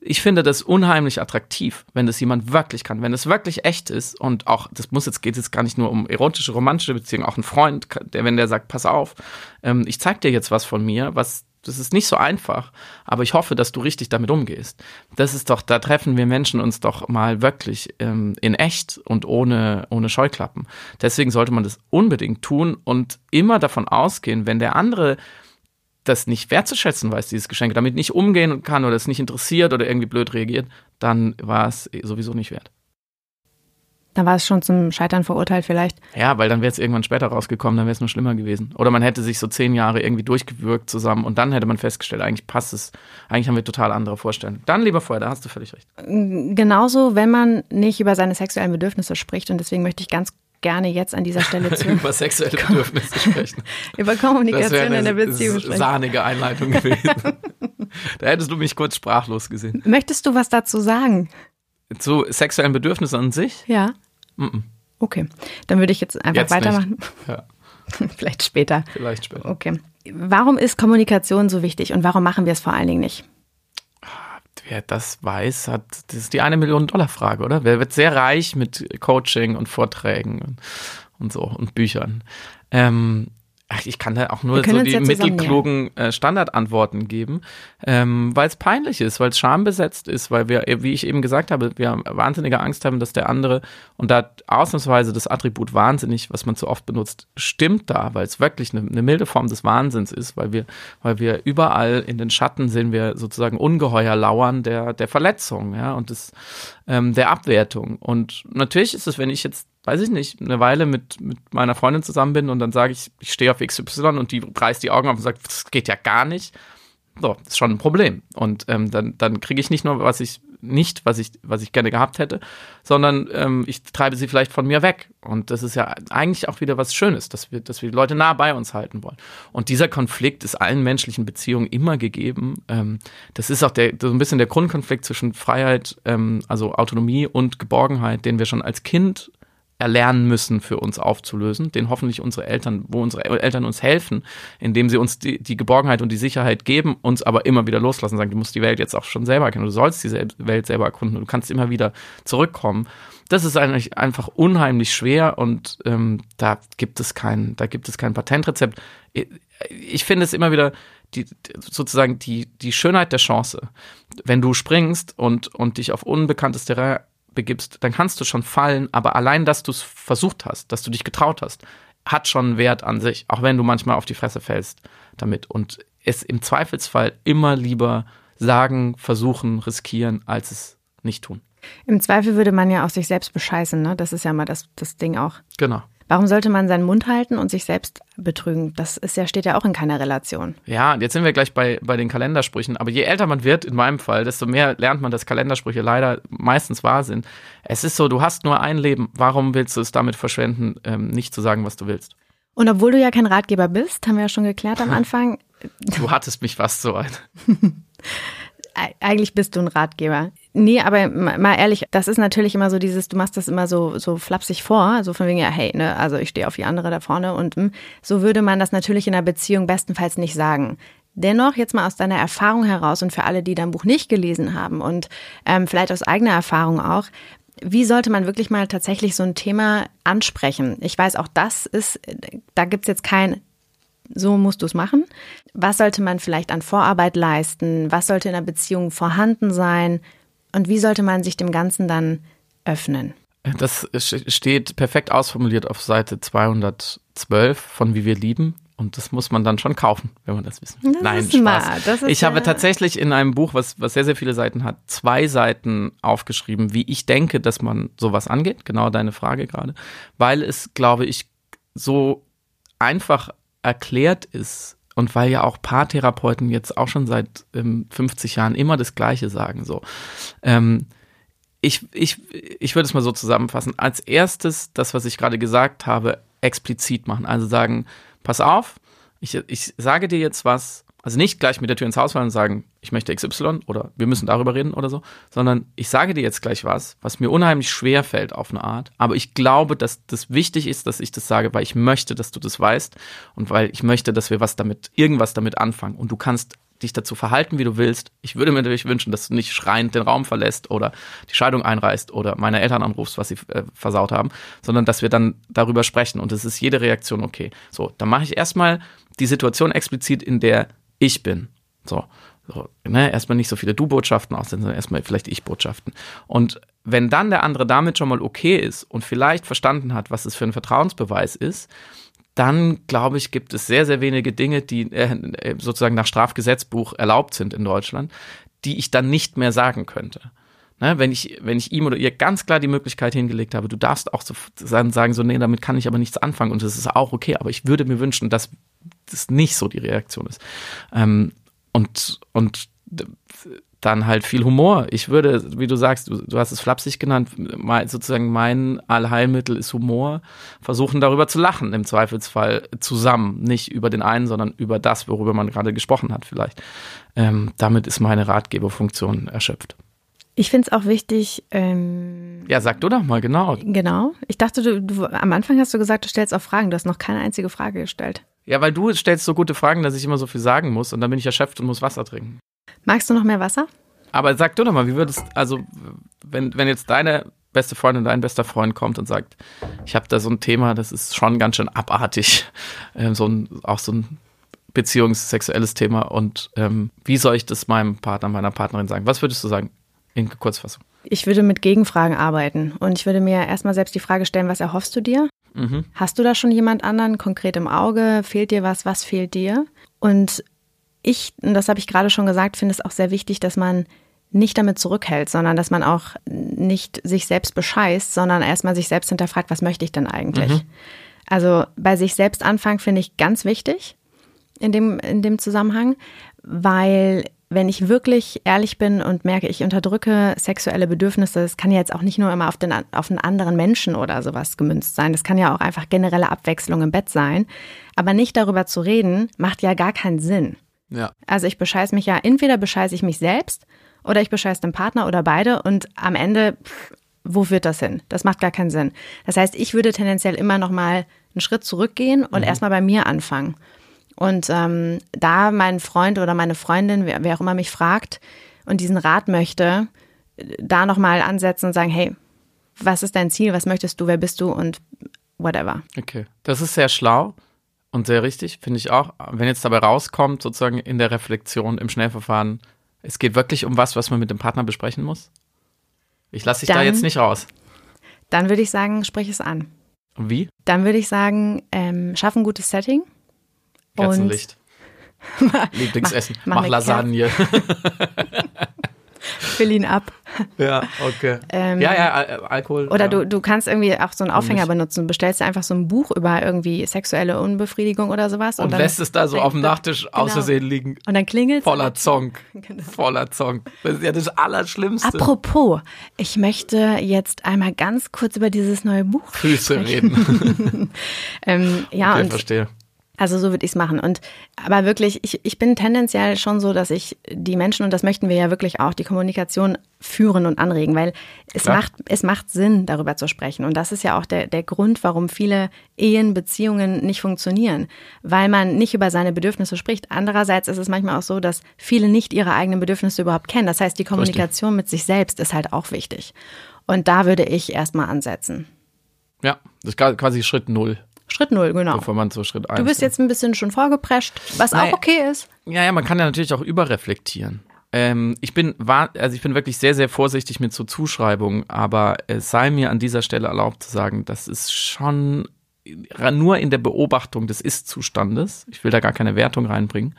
ich finde das unheimlich attraktiv, wenn das jemand wirklich kann, wenn es wirklich echt ist und auch, das muss jetzt, geht jetzt gar nicht nur um erotische, romantische Beziehungen, auch ein Freund, der, wenn der sagt, pass auf, ähm, ich zeig dir jetzt was von mir, was das ist nicht so einfach, aber ich hoffe, dass du richtig damit umgehst. Das ist doch, da treffen wir Menschen uns doch mal wirklich ähm, in echt und ohne, ohne Scheuklappen. Deswegen sollte man das unbedingt tun und immer davon ausgehen, wenn der andere das nicht wertzuschätzen weiß, dieses Geschenk, damit nicht umgehen kann oder es nicht interessiert oder irgendwie blöd reagiert, dann war es sowieso nicht wert. Dann war es schon zum Scheitern verurteilt vielleicht. Ja, weil dann wäre es irgendwann später rausgekommen, dann wäre es nur schlimmer gewesen. Oder man hätte sich so zehn Jahre irgendwie durchgewürgt zusammen und dann hätte man festgestellt, eigentlich passt es, eigentlich haben wir total andere Vorstellungen. Dann lieber vorher, da hast du völlig recht. Genauso, wenn man nicht über seine sexuellen Bedürfnisse spricht und deswegen möchte ich ganz gerne jetzt an dieser Stelle zu über sexuelle Bedürfnisse sprechen. über Kommunikation in der Beziehung sprechen. Sahnige Einleitung gewesen. da hättest du mich kurz sprachlos gesehen. Möchtest du was dazu sagen? Zu sexuellen Bedürfnissen an sich? Ja. Mm -mm. Okay, dann würde ich jetzt einfach jetzt weitermachen. Ja. Vielleicht später. Vielleicht später. Okay. Warum ist Kommunikation so wichtig und warum machen wir es vor allen Dingen nicht? Wer das weiß, hat, das ist die eine Million Dollar Frage, oder? Wer wird sehr reich mit Coaching und Vorträgen und, und so und Büchern? Ähm, Ach, ich kann da auch nur so die ja mittelklugen äh, Standardantworten geben, ähm, weil es peinlich ist, weil es schambesetzt ist, weil wir, wie ich eben gesagt habe, wir wahnsinnige Angst haben, dass der andere, und da ausnahmsweise das Attribut wahnsinnig, was man zu oft benutzt, stimmt da, weil es wirklich eine, eine milde Form des Wahnsinns ist, weil wir, weil wir überall in den Schatten sehen wir sozusagen ungeheuer lauern der, der Verletzung, ja, und des, ähm, der Abwertung. Und natürlich ist es, wenn ich jetzt weiß ich nicht, eine Weile mit, mit meiner Freundin zusammen bin und dann sage ich, ich stehe auf XY und die reißt die Augen auf und sagt, das geht ja gar nicht. So, das ist schon ein Problem. Und ähm, dann, dann kriege ich nicht nur, was ich nicht, was ich, was ich gerne gehabt hätte, sondern ähm, ich treibe sie vielleicht von mir weg. Und das ist ja eigentlich auch wieder was Schönes, dass wir, dass wir die Leute nah bei uns halten wollen. Und dieser Konflikt ist allen menschlichen Beziehungen immer gegeben. Ähm, das ist auch der, so ein bisschen der Grundkonflikt zwischen Freiheit, ähm, also Autonomie und Geborgenheit, den wir schon als Kind erlernen müssen, für uns aufzulösen, den hoffentlich unsere Eltern, wo unsere Eltern uns helfen, indem sie uns die, die Geborgenheit und die Sicherheit geben, uns aber immer wieder loslassen, sagen, du musst die Welt jetzt auch schon selber erkennen, du sollst diese Welt selber erkunden, du kannst immer wieder zurückkommen. Das ist eigentlich einfach unheimlich schwer und ähm, da gibt es kein, da gibt es kein Patentrezept. Ich finde es immer wieder die, sozusagen die, die Schönheit der Chance. Wenn du springst und, und dich auf unbekanntes Terrain begibst, dann kannst du schon fallen, aber allein, dass du es versucht hast, dass du dich getraut hast, hat schon einen Wert an sich, auch wenn du manchmal auf die Fresse fällst damit. Und es im Zweifelsfall immer lieber sagen, versuchen, riskieren, als es nicht tun. Im Zweifel würde man ja auch sich selbst bescheißen, ne? Das ist ja mal das, das Ding auch. Genau. Warum sollte man seinen Mund halten und sich selbst betrügen? Das ist ja, steht ja auch in keiner Relation. Ja, jetzt sind wir gleich bei, bei den Kalendersprüchen. Aber je älter man wird, in meinem Fall, desto mehr lernt man, dass Kalendersprüche leider meistens wahr sind. Es ist so, du hast nur ein Leben. Warum willst du es damit verschwenden, ähm, nicht zu sagen, was du willst? Und obwohl du ja kein Ratgeber bist, haben wir ja schon geklärt am Anfang. du hattest mich fast so weit. Eigentlich bist du ein Ratgeber. Nee, aber mal ehrlich, das ist natürlich immer so dieses, du machst das immer so, so flapsig vor, so von wegen, ja, hey, ne, also ich stehe auf die andere da vorne und mh, hm, so würde man das natürlich in einer Beziehung bestenfalls nicht sagen. Dennoch, jetzt mal aus deiner Erfahrung heraus und für alle, die dein Buch nicht gelesen haben und ähm, vielleicht aus eigener Erfahrung auch, wie sollte man wirklich mal tatsächlich so ein Thema ansprechen? Ich weiß, auch das ist, da gibt's jetzt kein so musst du es machen. Was sollte man vielleicht an Vorarbeit leisten? Was sollte in einer Beziehung vorhanden sein? Und wie sollte man sich dem Ganzen dann öffnen? Das steht perfekt ausformuliert auf Seite 212 von Wie wir lieben. Und das muss man dann schon kaufen, wenn man das wissen will. Nein, Spaß. ich ja habe tatsächlich in einem Buch, was, was sehr, sehr viele Seiten hat, zwei Seiten aufgeschrieben, wie ich denke, dass man sowas angeht. Genau deine Frage gerade. Weil es, glaube ich, so einfach erklärt ist und weil ja auch Paartherapeuten jetzt auch schon seit ähm, 50 Jahren immer das Gleiche sagen, so. Ähm, ich, ich, ich würde es mal so zusammenfassen. Als erstes, das, was ich gerade gesagt habe, explizit machen. Also sagen, pass auf, ich, ich sage dir jetzt was, also nicht gleich mit der Tür ins Haus fallen und sagen, ich möchte XY oder wir müssen darüber reden oder so, sondern ich sage dir jetzt gleich was, was mir unheimlich schwer fällt auf eine Art. Aber ich glaube, dass das wichtig ist, dass ich das sage, weil ich möchte, dass du das weißt und weil ich möchte, dass wir was damit, irgendwas damit anfangen. Und du kannst dich dazu verhalten, wie du willst. Ich würde mir natürlich wünschen, dass du nicht schreiend den Raum verlässt oder die Scheidung einreißt oder meine Eltern anrufst, was sie äh, versaut haben, sondern dass wir dann darüber sprechen und es ist jede Reaktion okay. So, dann mache ich erstmal die Situation explizit, in der ich bin. So, so ne? erstmal nicht so viele Du-Botschaften aussenden, sondern erstmal vielleicht Ich-Botschaften. Und wenn dann der andere damit schon mal okay ist und vielleicht verstanden hat, was es für ein Vertrauensbeweis ist, dann glaube ich, gibt es sehr, sehr wenige Dinge, die äh, sozusagen nach Strafgesetzbuch erlaubt sind in Deutschland, die ich dann nicht mehr sagen könnte. Ne, wenn, ich, wenn ich ihm oder ihr ganz klar die Möglichkeit hingelegt habe, du darfst auch so sagen, so, nee, damit kann ich aber nichts anfangen und das ist auch okay, aber ich würde mir wünschen, dass das nicht so die Reaktion ist. Ähm, und, und dann halt viel Humor. Ich würde, wie du sagst, du, du hast es flapsig genannt, mein, sozusagen mein Allheilmittel ist Humor, versuchen darüber zu lachen, im Zweifelsfall zusammen, nicht über den einen, sondern über das, worüber man gerade gesprochen hat vielleicht. Ähm, damit ist meine Ratgeberfunktion erschöpft. Ich finde es auch wichtig. Ähm, ja, sag du doch mal, genau. Genau. Ich dachte, du, du, am Anfang hast du gesagt, du stellst auch Fragen. Du hast noch keine einzige Frage gestellt. Ja, weil du stellst so gute Fragen, dass ich immer so viel sagen muss und dann bin ich erschöpft und muss Wasser trinken. Magst du noch mehr Wasser? Aber sag du doch mal, wie würdest, also, wenn, wenn jetzt deine beste Freundin, dein bester Freund kommt und sagt, ich habe da so ein Thema, das ist schon ganz schön abartig, ähm, so ein, auch so ein beziehungssexuelles Thema und ähm, wie soll ich das meinem Partner, meiner Partnerin sagen? Was würdest du sagen? In Kurzfassung. Ich würde mit Gegenfragen arbeiten und ich würde mir erstmal selbst die Frage stellen, was erhoffst du dir? Mhm. Hast du da schon jemand anderen konkret im Auge? Fehlt dir was? Was fehlt dir? Und ich, und das habe ich gerade schon gesagt, finde es auch sehr wichtig, dass man nicht damit zurückhält, sondern dass man auch nicht sich selbst bescheißt, sondern erstmal sich selbst hinterfragt, was möchte ich denn eigentlich? Mhm. Also bei sich selbst anfangen finde ich ganz wichtig in dem, in dem Zusammenhang, weil wenn ich wirklich ehrlich bin und merke, ich unterdrücke sexuelle Bedürfnisse, das kann ja jetzt auch nicht nur immer auf, den, auf einen anderen Menschen oder sowas gemünzt sein. Das kann ja auch einfach generelle Abwechslung im Bett sein. Aber nicht darüber zu reden, macht ja gar keinen Sinn. Ja. Also ich bescheiße mich ja, entweder bescheiße ich mich selbst oder ich bescheiße den Partner oder beide und am Ende, pff, wo führt das hin? Das macht gar keinen Sinn. Das heißt, ich würde tendenziell immer noch mal einen Schritt zurückgehen und mhm. erstmal bei mir anfangen. Und ähm, da mein Freund oder meine Freundin, wer, wer auch immer mich fragt und diesen Rat möchte, da nochmal ansetzen und sagen, hey, was ist dein Ziel, was möchtest du, wer bist du und whatever. Okay, das ist sehr schlau und sehr richtig, finde ich auch. Wenn jetzt dabei rauskommt, sozusagen in der Reflexion, im Schnellverfahren, es geht wirklich um was, was man mit dem Partner besprechen muss. Ich lasse dich dann, da jetzt nicht raus. Dann würde ich sagen, sprich es an. Und wie? Dann würde ich sagen, ähm, schaff ein gutes Setting. Kerzenlicht. Lieblingsessen. Mach, mach, mach Lasagne. Fill ihn ab. Ja, okay. Ähm, ja, ja, Al Alkohol. Oder ja. Du, du kannst irgendwie auch so einen Aufhänger benutzen. Du bestellst dir einfach so ein Buch über irgendwie sexuelle Unbefriedigung oder sowas. Und, und lässt es da so auf dem Nachttisch genau. aus Versehen liegen. Und dann klingelt es. Voller Zonk. Genau. Voller Zonk. Das ist ja das Allerschlimmste. Apropos, ich möchte jetzt einmal ganz kurz über dieses neue Buch Füße reden. ähm, ja, okay, und verstehe. Also so würde ich es machen. Und aber wirklich, ich, ich bin tendenziell schon so, dass ich die Menschen, und das möchten wir ja wirklich auch, die Kommunikation führen und anregen, weil es macht, es macht Sinn, darüber zu sprechen. Und das ist ja auch der, der Grund, warum viele Ehen, Beziehungen nicht funktionieren, weil man nicht über seine Bedürfnisse spricht. Andererseits ist es manchmal auch so, dass viele nicht ihre eigenen Bedürfnisse überhaupt kennen. Das heißt, die Kommunikation Richtig. mit sich selbst ist halt auch wichtig. Und da würde ich erstmal ansetzen. Ja, das ist quasi Schritt Null. Schritt null, genau. Bevor man zu Schritt eins. Du bist jetzt ein bisschen schon vorgeprescht, was Nein. auch okay ist. Ja, ja, man kann ja natürlich auch überreflektieren. Ähm, ich bin, also ich bin wirklich sehr, sehr vorsichtig mit so Zuschreibungen, aber es sei mir an dieser Stelle erlaubt zu sagen, das ist schon nur in der Beobachtung des Ist-Zustandes, ich will da gar keine Wertung reinbringen,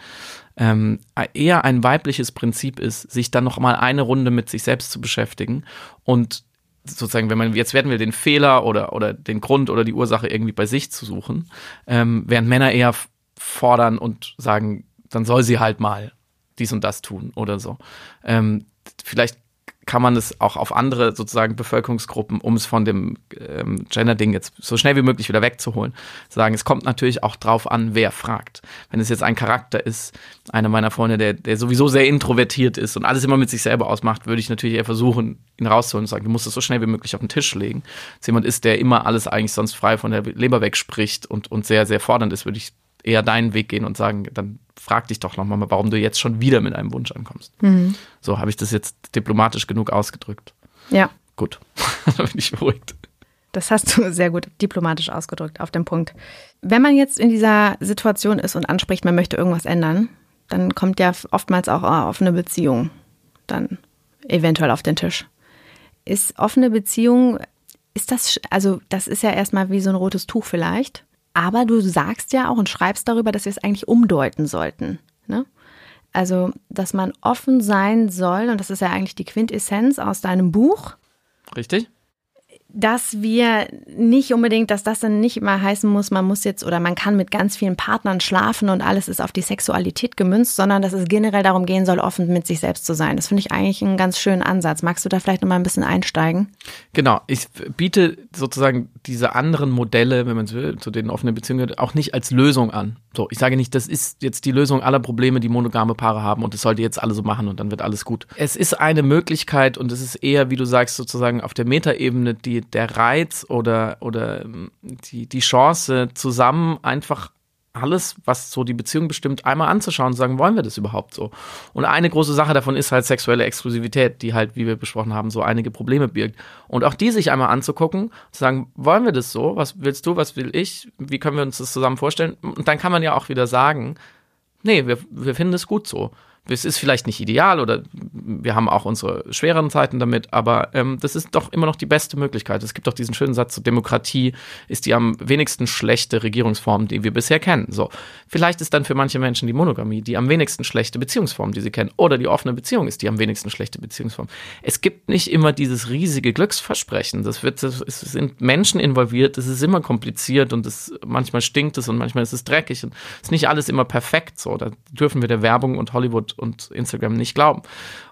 ähm, eher ein weibliches Prinzip ist, sich dann noch mal eine Runde mit sich selbst zu beschäftigen und sozusagen, wenn man, jetzt werden wir den Fehler oder, oder den Grund oder die Ursache irgendwie bei sich zu suchen, ähm, während Männer eher fordern und sagen, dann soll sie halt mal dies und das tun oder so. Ähm, vielleicht kann man es auch auf andere sozusagen Bevölkerungsgruppen, um es von dem ähm, Gender-Ding jetzt so schnell wie möglich wieder wegzuholen, sagen, es kommt natürlich auch drauf an, wer fragt. Wenn es jetzt ein Charakter ist, einer meiner Freunde, der, der sowieso sehr introvertiert ist und alles immer mit sich selber ausmacht, würde ich natürlich eher versuchen, ihn rauszuholen und sagen, du musst es so schnell wie möglich auf den Tisch legen. Wenn es jemand ist, der immer alles eigentlich sonst frei von der Leber wegspricht und, und sehr, sehr fordernd ist, würde ich eher deinen Weg gehen und sagen, dann frag dich doch nochmal, warum du jetzt schon wieder mit einem Wunsch ankommst. Mhm. So habe ich das jetzt diplomatisch genug ausgedrückt. Ja. Gut, da bin ich beruhigt. Das hast du sehr gut diplomatisch ausgedrückt auf dem Punkt. Wenn man jetzt in dieser Situation ist und anspricht, man möchte irgendwas ändern, dann kommt ja oftmals auch offene Beziehung dann eventuell auf den Tisch. Ist offene Beziehung, ist das, also das ist ja erstmal wie so ein rotes Tuch vielleicht, aber du sagst ja auch und schreibst darüber, dass wir es eigentlich umdeuten sollten. Ne? Also, dass man offen sein soll, und das ist ja eigentlich die Quintessenz aus deinem Buch. Richtig dass wir nicht unbedingt, dass das dann nicht immer heißen muss, man muss jetzt oder man kann mit ganz vielen Partnern schlafen und alles ist auf die Sexualität gemünzt, sondern dass es generell darum gehen soll, offen mit sich selbst zu sein. Das finde ich eigentlich einen ganz schönen Ansatz. Magst du da vielleicht noch mal ein bisschen einsteigen? Genau, ich biete sozusagen diese anderen Modelle, wenn man so will, zu den offenen Beziehungen auch nicht als Lösung an. So, ich sage nicht, das ist jetzt die Lösung aller Probleme, die monogame Paare haben und das sollte jetzt alle so machen und dann wird alles gut. Es ist eine Möglichkeit und es ist eher, wie du sagst, sozusagen auf der Metaebene die der Reiz oder, oder ähm, die, die Chance, zusammen einfach alles, was so die Beziehung bestimmt, einmal anzuschauen und zu sagen, wollen wir das überhaupt so? Und eine große Sache davon ist halt sexuelle Exklusivität, die halt, wie wir besprochen haben, so einige Probleme birgt. Und auch die sich einmal anzugucken, zu sagen, wollen wir das so? Was willst du? Was will ich? Wie können wir uns das zusammen vorstellen? Und dann kann man ja auch wieder sagen, nee, wir, wir finden es gut so es ist vielleicht nicht ideal oder wir haben auch unsere schweren Zeiten damit, aber ähm, das ist doch immer noch die beste Möglichkeit. Es gibt doch diesen schönen Satz, so Demokratie ist die am wenigsten schlechte Regierungsform, die wir bisher kennen. So, vielleicht ist dann für manche Menschen die Monogamie die am wenigsten schlechte Beziehungsform, die sie kennen, oder die offene Beziehung ist die am wenigsten schlechte Beziehungsform. Es gibt nicht immer dieses riesige Glücksversprechen. Das wird, es sind Menschen involviert, es ist immer kompliziert und es, manchmal stinkt es und manchmal ist es dreckig und es ist nicht alles immer perfekt. So, da dürfen wir der Werbung und Hollywood und Instagram nicht glauben.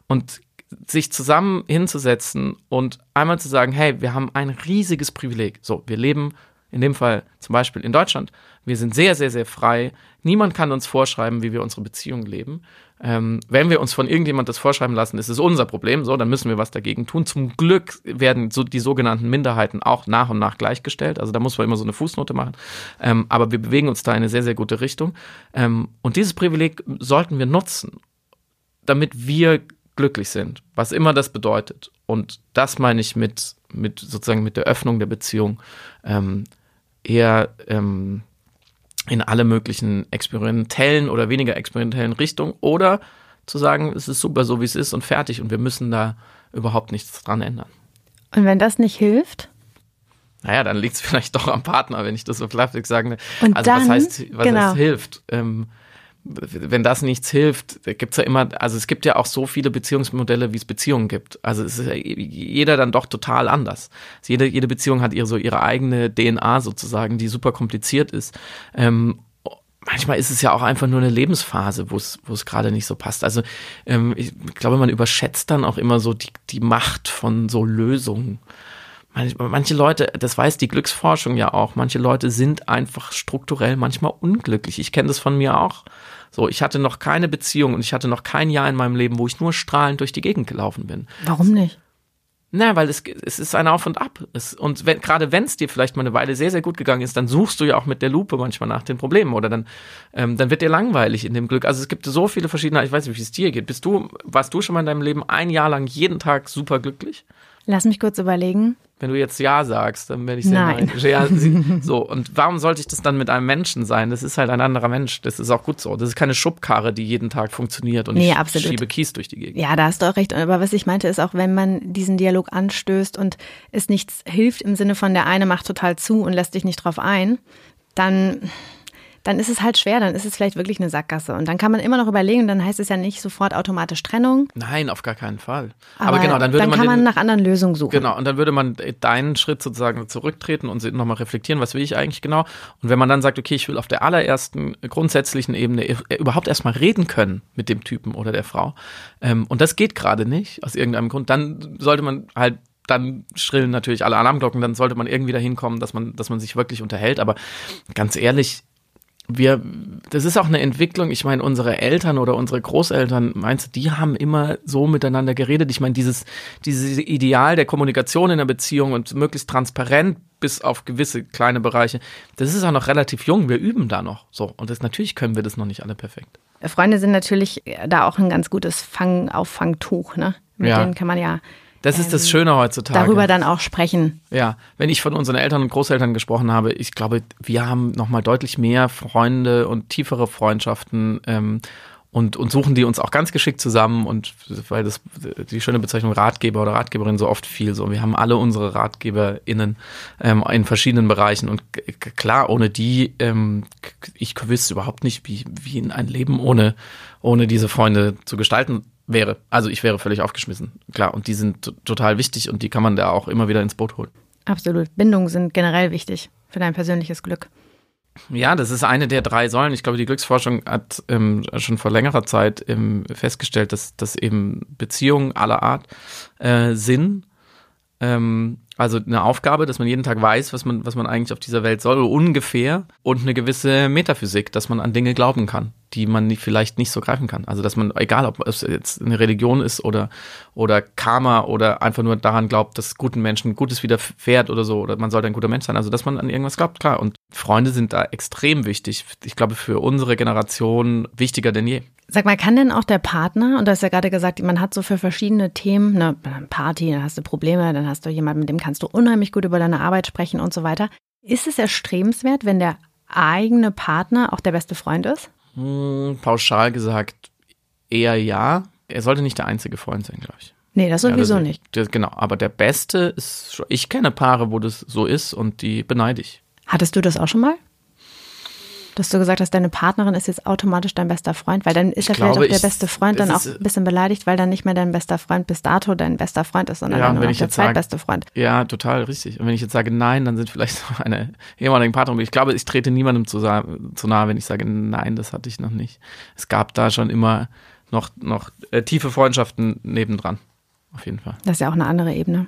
Und sich zusammen hinzusetzen und einmal zu sagen, hey, wir haben ein riesiges Privileg. So, wir leben in dem Fall zum Beispiel in Deutschland. Wir sind sehr, sehr, sehr frei. Niemand kann uns vorschreiben, wie wir unsere Beziehungen leben. Ähm, wenn wir uns von irgendjemand das vorschreiben lassen, ist es unser Problem. So, dann müssen wir was dagegen tun. Zum Glück werden so die sogenannten Minderheiten auch nach und nach gleichgestellt. Also da muss man immer so eine Fußnote machen. Ähm, aber wir bewegen uns da in eine sehr, sehr gute Richtung. Ähm, und dieses Privileg sollten wir nutzen damit wir glücklich sind, was immer das bedeutet. Und das meine ich mit, mit sozusagen mit der Öffnung der Beziehung ähm, eher ähm, in alle möglichen experimentellen oder weniger experimentellen Richtungen oder zu sagen, es ist super so, wie es ist und fertig und wir müssen da überhaupt nichts dran ändern. Und wenn das nicht hilft? Naja, dann liegt es vielleicht doch am Partner, wenn ich das so flapsig sage. Und also dann, was heißt, was genau. heißt hilft? Ähm, wenn das nichts hilft, gibt's ja immer, also es gibt ja auch so viele Beziehungsmodelle, wie es Beziehungen gibt. Also es ist ja jeder dann doch total anders. Also jede, jede Beziehung hat ihre so ihre eigene DNA sozusagen, die super kompliziert ist. Ähm, manchmal ist es ja auch einfach nur eine Lebensphase, wo es, wo es gerade nicht so passt. Also ähm, ich glaube, man überschätzt dann auch immer so die, die Macht von so Lösungen. Manche, Leute, das weiß die Glücksforschung ja auch, manche Leute sind einfach strukturell manchmal unglücklich. Ich kenne das von mir auch. So, ich hatte noch keine Beziehung und ich hatte noch kein Jahr in meinem Leben, wo ich nur strahlend durch die Gegend gelaufen bin. Warum nicht? Na, weil es, es ist ein Auf und Ab. Es, und wenn, gerade wenn es dir vielleicht mal eine Weile sehr, sehr gut gegangen ist, dann suchst du ja auch mit der Lupe manchmal nach den Problemen oder dann, ähm, dann wird dir langweilig in dem Glück. Also es gibt so viele verschiedene, ich weiß nicht, wie es dir geht. Bist du, warst du schon mal in deinem Leben ein Jahr lang jeden Tag super glücklich? Lass mich kurz überlegen. Wenn du jetzt Ja sagst, dann werde ich sehr Nein. sie, so, und warum sollte ich das dann mit einem Menschen sein? Das ist halt ein anderer Mensch. Das ist auch gut so. Das ist keine Schubkarre, die jeden Tag funktioniert und Nee, ich absolut. schiebe Kies durch die Gegend. Ja, da hast du auch recht. Aber was ich meinte, ist auch, wenn man diesen Dialog anstößt und es nichts hilft im Sinne von der eine macht total zu und lässt dich nicht drauf ein, dann dann ist es halt schwer, dann ist es vielleicht wirklich eine Sackgasse. Und dann kann man immer noch überlegen, dann heißt es ja nicht sofort automatisch Trennung. Nein, auf gar keinen Fall. Aber, Aber, genau, dann würde dann man, kann man nach anderen Lösungen suchen. Genau, und dann würde man deinen Schritt sozusagen zurücktreten und nochmal reflektieren, was will ich eigentlich genau. Und wenn man dann sagt, okay, ich will auf der allerersten grundsätzlichen Ebene äh, überhaupt erstmal reden können mit dem Typen oder der Frau, ähm, und das geht gerade nicht, aus irgendeinem Grund, dann sollte man halt dann schrillen natürlich alle Alarmglocken, dann sollte man irgendwie dahin kommen, dass man, dass man sich wirklich unterhält. Aber ganz ehrlich, wir, das ist auch eine Entwicklung. Ich meine, unsere Eltern oder unsere Großeltern, meinst du, die haben immer so miteinander geredet? Ich meine, dieses, dieses Ideal der Kommunikation in der Beziehung und möglichst transparent bis auf gewisse kleine Bereiche, das ist auch noch relativ jung. Wir üben da noch. So. Und das, natürlich können wir das noch nicht alle perfekt. Freunde sind natürlich da auch ein ganz gutes Fang Auffangtuch, ne? Mit Ja. denen kann man ja Das ist das Schöne heutzutage. darüber dann auch sprechen. Ja, wenn ich von unseren Eltern und Großeltern gesprochen habe, ich glaube, wir haben noch mal deutlich mehr Freunde und tiefere Freundschaften. Ähm, und, und suchen die uns auch ganz geschickt zusammen und weil das die schöne Bezeichnung Ratgeber oder Ratgeberin so oft viel so. Wir haben alle unsere RatgeberInnen ähm, in verschiedenen Bereichen und klar, ohne die, ähm, ich wüsste überhaupt nicht, wie, wie in ein Leben ohne, ohne diese Freunde zu gestalten wäre. Also ich wäre völlig aufgeschmissen, klar. Und die sind total wichtig und die kann man da auch immer wieder ins Boot holen. Absolut. Bindungen sind generell wichtig für dein persönliches Glück. Ja, das ist eine der drei Säulen. Ich glaube, die Glücksforschung hat ähm, schon vor längerer Zeit ähm, festgestellt, dass, dass eben Beziehungen aller Art äh, Sinn, ähm, also eine Aufgabe, dass man jeden Tag weiß, was man, was man eigentlich auf dieser Welt soll, ungefähr, und eine gewisse Metaphysik, dass man an Dinge glauben kann die man nicht, vielleicht nicht so greifen kann. Also dass man, egal ob es jetzt eine Religion ist oder, oder Karma oder einfach nur daran glaubt, dass guten Menschen Gutes widerfährt oder so, oder man sollte ein guter Mensch sein, also dass man an irgendwas glaubt, klar. Und Freunde sind da extrem wichtig. Ich glaube, für unsere Generation wichtiger denn je. Sag mal, kann denn auch der Partner, und du hast ja gerade gesagt, man hat so für verschiedene Themen, eine Party, dann hast du Probleme, dann hast du jemanden, mit dem kannst du unheimlich gut über deine Arbeit sprechen und so weiter. Ist es erstrebenswert, wenn der eigene Partner auch der beste Freund ist? Hm, pauschal gesagt eher ja. Er sollte nicht der einzige Freund sein, glaube ich. Nee, das sowieso ja, das, nicht. Das, genau, aber der Beste ist, ich kenne Paare, wo das so ist und die beneide ich. Hattest du das auch schon mal? Dass du gesagt hast, deine Partnerin ist jetzt automatisch dein bester Freund, weil dann ist ja vielleicht auch der beste Freund dann auch ein bisschen beleidigt, weil dann nicht mehr dein bester Freund bis dato dein bester Freund ist, sondern ja, dann nur noch der zweitbeste Freund. Ja, total richtig. Und wenn ich jetzt sage nein, dann sind vielleicht eine ehemalige Partnerin. Ich glaube, ich trete niemandem zu, zu nahe, wenn ich sage nein, das hatte ich noch nicht. Es gab da schon immer noch, noch äh, tiefe Freundschaften nebendran. Auf jeden Fall. Das ist ja auch eine andere Ebene.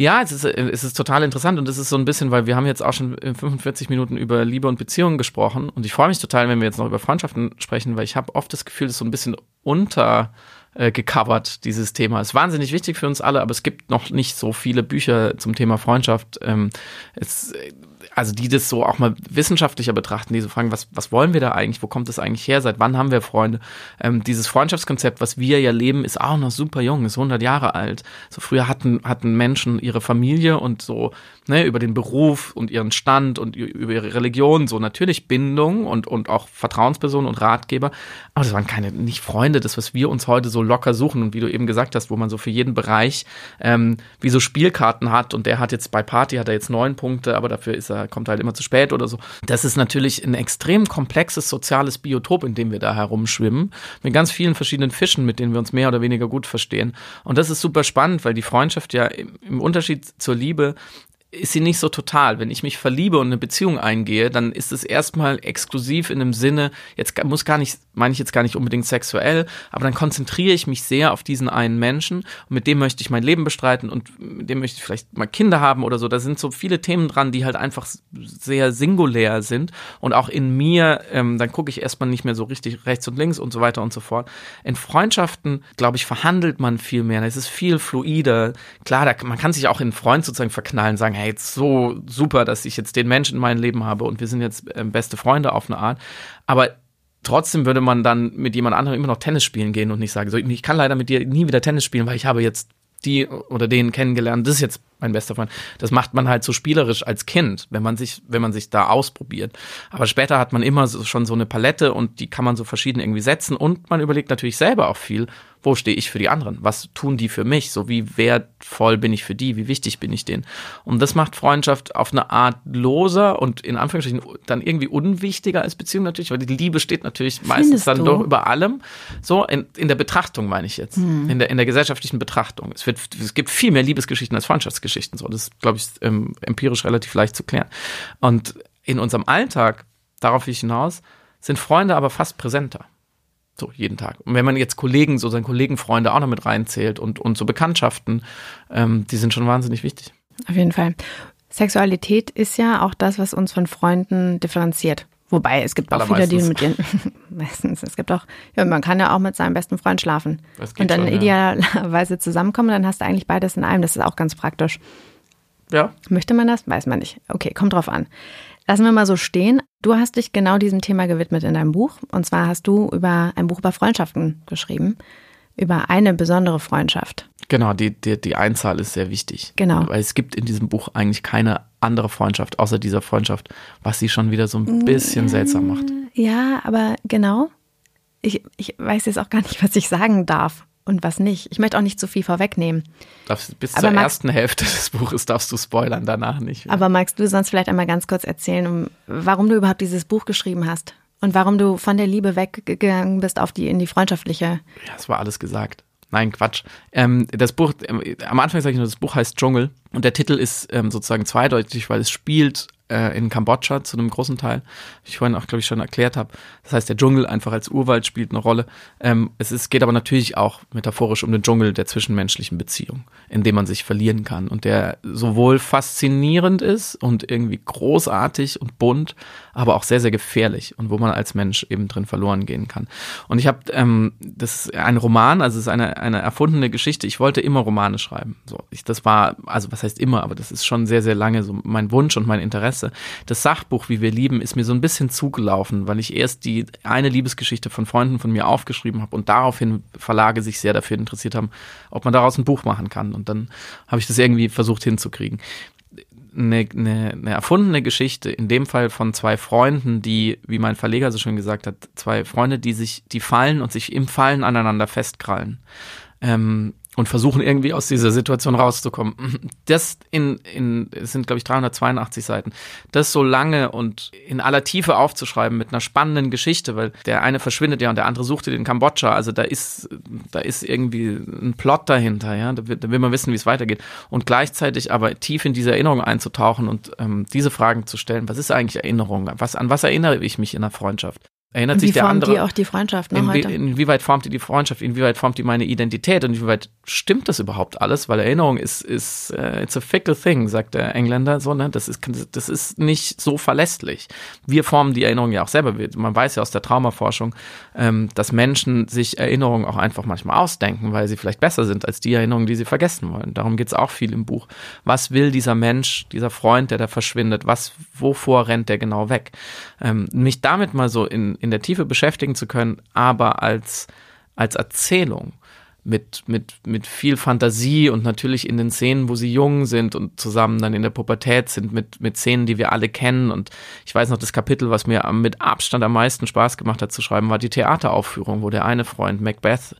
Ja, es ist, es ist total interessant und es ist so ein bisschen, weil wir haben jetzt auch schon 45 Minuten über Liebe und Beziehungen gesprochen und ich freue mich total, wenn wir jetzt noch über Freundschaften sprechen, weil ich habe oft das Gefühl, das ist so ein bisschen unter äh, dieses Thema. Ist wahnsinnig wichtig für uns alle, aber es gibt noch nicht so viele Bücher zum Thema Freundschaft. Ähm, es, also die das so auch mal wissenschaftlicher betrachten, die so fragen, was, was wollen wir da eigentlich, wo kommt das eigentlich her, seit wann haben wir Freunde? Ähm, dieses Freundschaftskonzept, was wir ja leben, ist auch noch super jung, ist 100 Jahre alt. So früher hatten, hatten Menschen ihre Familie und so ne, über den Beruf und ihren Stand und über ihre Religion so natürlich Bindung und, und auch Vertrauenspersonen und Ratgeber, aber das waren keine, nicht Freunde, das, was wir uns heute so locker suchen und wie du eben gesagt hast, wo man so für jeden Bereich ähm, wie so Spielkarten hat und der hat jetzt bei Party hat er jetzt neun Punkte, aber dafür ist er, kommt halt immer zu spät oder so. Das ist natürlich ein extrem komplexes soziales Biotop, in dem wir da herumschwimmen, mit ganz vielen verschiedenen Fischen, mit denen wir uns mehr oder weniger gut verstehen. Und das ist super spannend, weil die Freundschaft ja im Unterschied zur Liebe ist sie nicht so total. Wenn ich mich verliebe und eine Beziehung eingehe, dann ist es erstmal exklusiv in einem Sinne, jetzt muss gar nicht, meine ich jetzt gar nicht unbedingt sexuell, aber dann konzentriere ich mich sehr auf diesen einen Menschen und mit dem möchte ich mein Leben bestreiten und mit dem möchte ich vielleicht mal Kinder haben oder so. Da sind so viele Themen dran, die halt einfach sehr singulär sind und auch in mir, ähm, dann gucke ich erstmal nicht mehr so richtig rechts und links und so weiter und so fort. In Freundschaften, glaube ich, verhandelt man viel mehr. Es ist viel fluider. Klar, da, man kann sich auch in einen Freund sozusagen verknallen, sagen, hey, jetzt so super, dass ich jetzt den Menschen in meinem Leben habe und wir sind jetzt äh, beste Freunde auf eine Art. Aber trotzdem würde man dann mit jemand anderem immer noch Tennis spielen gehen und nicht sagen, so, ich kann leider mit dir nie wieder Tennis spielen, weil ich habe jetzt die oder den kennengelernt, das ist jetzt mein bester Freund. Das macht man halt so spielerisch als Kind, wenn man sich, wenn man sich da ausprobiert. Aber später hat man immer so, schon so eine Palette und die kann man so verschieden irgendwie setzen und man überlegt natürlich selber auch viel, wo stehe ich für die anderen? Was tun die für mich? So wie wertvoll bin ich für die? Wie wichtig bin ich denen? Und das macht Freundschaft auf eine Art loser und in Anführungsstrichen dann irgendwie unwichtiger als Beziehung natürlich, weil die Liebe steht natürlich meistens Findest dann du? doch über allem. So in, in der Betrachtung meine ich jetzt, hm. in, der, in der gesellschaftlichen Betrachtung. Es, wird, es gibt viel mehr Liebesgeschichten als Freundschaftsgeschichten. So, das ist, glaube ich, ähm, empirisch relativ leicht zu klären. Und in unserem Alltag, darauf will ich hinaus, sind Freunde aber fast präsenter. So, jeden Tag. Und wenn man jetzt Kollegen, so seine Kollegenfreunde auch noch mit reinzählt und, und so Bekanntschaften, ähm, die sind schon wahnsinnig wichtig. Auf jeden Fall. Sexualität ist ja auch das, was uns von Freunden differenziert. Wobei, es gibt auch viele, die mit ihren, meistens, es gibt auch, ja, man kann ja auch mit seinem besten Freund schlafen. Und dann schon, idealerweise zusammenkommen, dann hast du eigentlich beides in einem. Das ist auch ganz praktisch. Ja. Möchte man das? Weiß man nicht. Okay, kommt drauf an. Lassen wir mal so stehen. Du hast dich genau diesem Thema gewidmet in deinem Buch. Und zwar hast du über ein Buch über Freundschaften geschrieben. Über eine besondere Freundschaft. Genau, die, die, die Einzahl ist sehr wichtig. Genau. Weil es gibt in diesem Buch eigentlich keine andere Freundschaft, außer dieser Freundschaft, was sie schon wieder so ein bisschen seltsam macht. Ja, aber genau. ich, ich weiß jetzt auch gar nicht, was ich sagen darf und was nicht. Ich möchte auch nicht zu viel vorwegnehmen. Darfst, bis aber zur magst, ersten Hälfte des Buches darfst du spoilern, danach nicht. Aber magst du sonst vielleicht einmal ganz kurz erzählen, warum du überhaupt dieses Buch geschrieben hast? Und warum du von der Liebe weggegangen bist auf die, in die freundschaftliche? Ja, es war alles gesagt. Nein, Quatsch. Ähm, das Buch, ähm, am Anfang sage ich nur, das Buch heißt Dschungel und der Titel ist ähm, sozusagen zweideutig, weil es spielt äh, in Kambodscha zu einem großen Teil, wie ich vorhin auch, glaube ich, schon erklärt habe. Das heißt, der Dschungel einfach als Urwald spielt eine Rolle. Ähm, es ist, geht aber natürlich auch metaphorisch um den Dschungel der zwischenmenschlichen Beziehung, in dem man sich verlieren kann und der sowohl faszinierend ist und irgendwie großartig und bunt, aber auch sehr, sehr gefährlich und wo man als Mensch eben drin verloren gehen kann. Und ich habe, ähm, das ist ein Roman, also es ist eine, eine erfundene Geschichte. Ich wollte immer Romane schreiben. So, ich, das war, also was heißt immer, aber das ist schon sehr, sehr lange so mein Wunsch und mein Interesse. Das Sachbuch, wie wir lieben, ist mir so ein bisschen zugelaufen, weil ich erst die eine Liebesgeschichte von Freunden von mir aufgeschrieben habe und daraufhin Verlage sich sehr dafür interessiert haben, ob man daraus ein Buch machen kann. Und dann habe ich das irgendwie versucht hinzukriegen eine, eine, eine erfundene Geschichte, in dem Fall von zwei Freunden, die, wie mein Verleger so schön gesagt hat, zwei Freunde, die sich, die fallen und sich im Fallen aneinander festkrallen. Ähm, und versuchen irgendwie aus dieser Situation rauszukommen. Das in, in es sind glaube ich 382 Seiten. Das so lange und in aller Tiefe aufzuschreiben mit einer spannenden Geschichte, weil der eine verschwindet ja und der andere sucht den Kambodscha. Also da ist da ist irgendwie ein Plot dahinter, ja. Da will, da will man wissen, wie es weitergeht und gleichzeitig aber tief in diese Erinnerung einzutauchen und ähm, diese Fragen zu stellen. Was ist eigentlich Erinnerung? Was an was erinnere ich mich in der Freundschaft? Erinnert sich der andere? Wie formt die auch die Freundschaft ne, inwie, heute? Inwieweit formt die die Freundschaft? Inwieweit formt die meine Identität? Und inwieweit stimmt das überhaupt alles? Weil Erinnerung ist, ist uh, it's a fickle thing, sagt der Engländer so, ne? Das ist, das ist nicht so verlässlich. Wir formen die Erinnerung ja auch selber. Man weiß ja aus der Traumaforschung, ähm, dass Menschen sich Erinnerungen auch einfach manchmal ausdenken, weil sie vielleicht besser sind als die Erinnerungen, die sie vergessen wollen. Darum geht's auch viel im Buch. Was will dieser Mensch, dieser Freund, der da verschwindet? Was, wovor rennt der genau weg? Ähm, mich damit mal so in, in der Tiefe beschäftigen zu können, aber als, als Erzählung mit, mit, mit viel Fantasie und natürlich in den Szenen, wo sie jung sind und zusammen dann in der Pubertät sind, mit, mit Szenen, die wir alle kennen. Und ich weiß noch, das Kapitel, was mir mit Abstand am meisten Spaß gemacht hat zu schreiben, war die Theateraufführung, wo der eine Freund Macbeth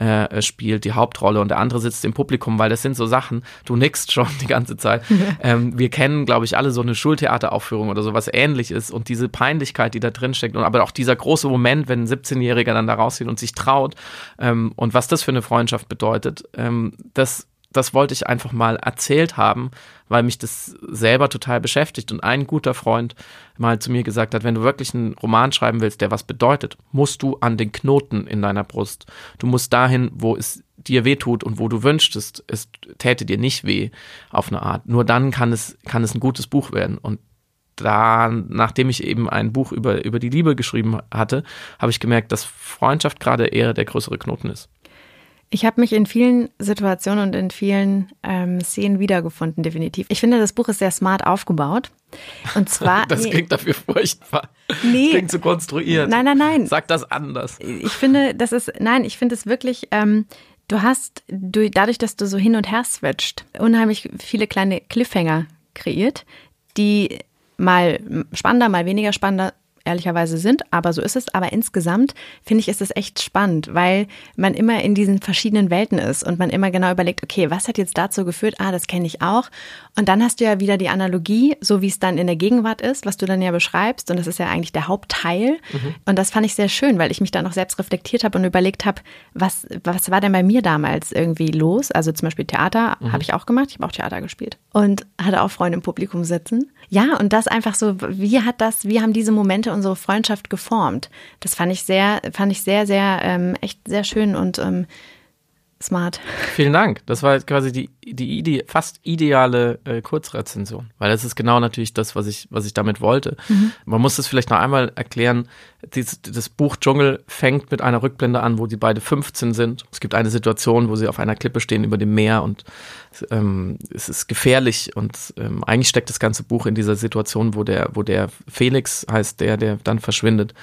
äh, spielt, die Hauptrolle, und der andere sitzt im Publikum, weil das sind so Sachen, du nickst schon die ganze Zeit. ähm, wir kennen, glaube ich, alle so eine Schultheateraufführung oder sowas ähnliches und diese Peinlichkeit, die da drin steckt, und aber auch dieser große Moment, wenn ein 17-Jähriger dann da rausgeht und sich traut ähm, und was das für eine Freundschaft bedeutet, ähm, das, das wollte ich einfach mal erzählt haben, weil mich das selber total beschäftigt. Und ein guter Freund mal zu mir gesagt hat, wenn du wirklich einen Roman schreiben willst, der was bedeutet, musst du an den Knoten in deiner Brust. Du musst dahin, wo es dir weh tut und wo du wünschtest, es täte dir nicht weh auf eine Art. Nur dann kann es, kann es ein gutes Buch werden. Und da, nachdem ich eben ein Buch über, über die Liebe geschrieben hatte, habe ich gemerkt, dass Freundschaft gerade eher der größere Knoten ist. Ich habe mich in vielen Situationen und in vielen ähm, Szenen wiedergefunden, definitiv. Ich finde, das Buch ist sehr smart aufgebaut. Und zwar. das nee, klingt dafür furchtbar. Nee. Das klingt zu konstruiert. Nein, nein, nein. Sag das anders. Ich finde, das ist, nein, ich finde es wirklich, ähm, du hast, du, dadurch, dass du so hin und her switcht, unheimlich viele kleine Cliffhanger kreiert, die mal spannender, mal weniger spannender ehrlicherweise sind, aber so ist es. Aber insgesamt finde ich, ist es echt spannend, weil man immer in diesen verschiedenen Welten ist und man immer genau überlegt, okay, was hat jetzt dazu geführt? Ah, das kenne ich auch. Und dann hast du ja wieder die Analogie, so wie es dann in der Gegenwart ist, was du dann ja beschreibst. Und das ist ja eigentlich der Hauptteil. Mhm. Und das fand ich sehr schön, weil ich mich dann auch selbst reflektiert habe und überlegt habe, was, was war denn bei mir damals irgendwie los? Also zum Beispiel Theater mhm. habe ich auch gemacht. Ich habe auch Theater gespielt und hatte auch Freunde im Publikum sitzen. Ja, und das einfach so, wie hat das, wie haben diese Momente unsere Freundschaft geformt? Das fand ich sehr, fand ich sehr, sehr, ähm, echt sehr schön und ähm, smart. Vielen Dank. Das war quasi die, die Ide fast ideale äh, Kurzrezension, weil das ist genau natürlich das, was ich, was ich damit wollte. Mhm. Man muss das vielleicht noch einmal erklären. Dies, das Buch Dschungel fängt mit einer Rückblende an, wo die beide 15 sind. Es gibt eine Situation, wo sie auf einer Klippe stehen über dem Meer und ähm, es ist gefährlich und ähm, eigentlich steckt das ganze Buch in dieser Situation, wo der, wo der Felix heißt, der, der dann verschwindet,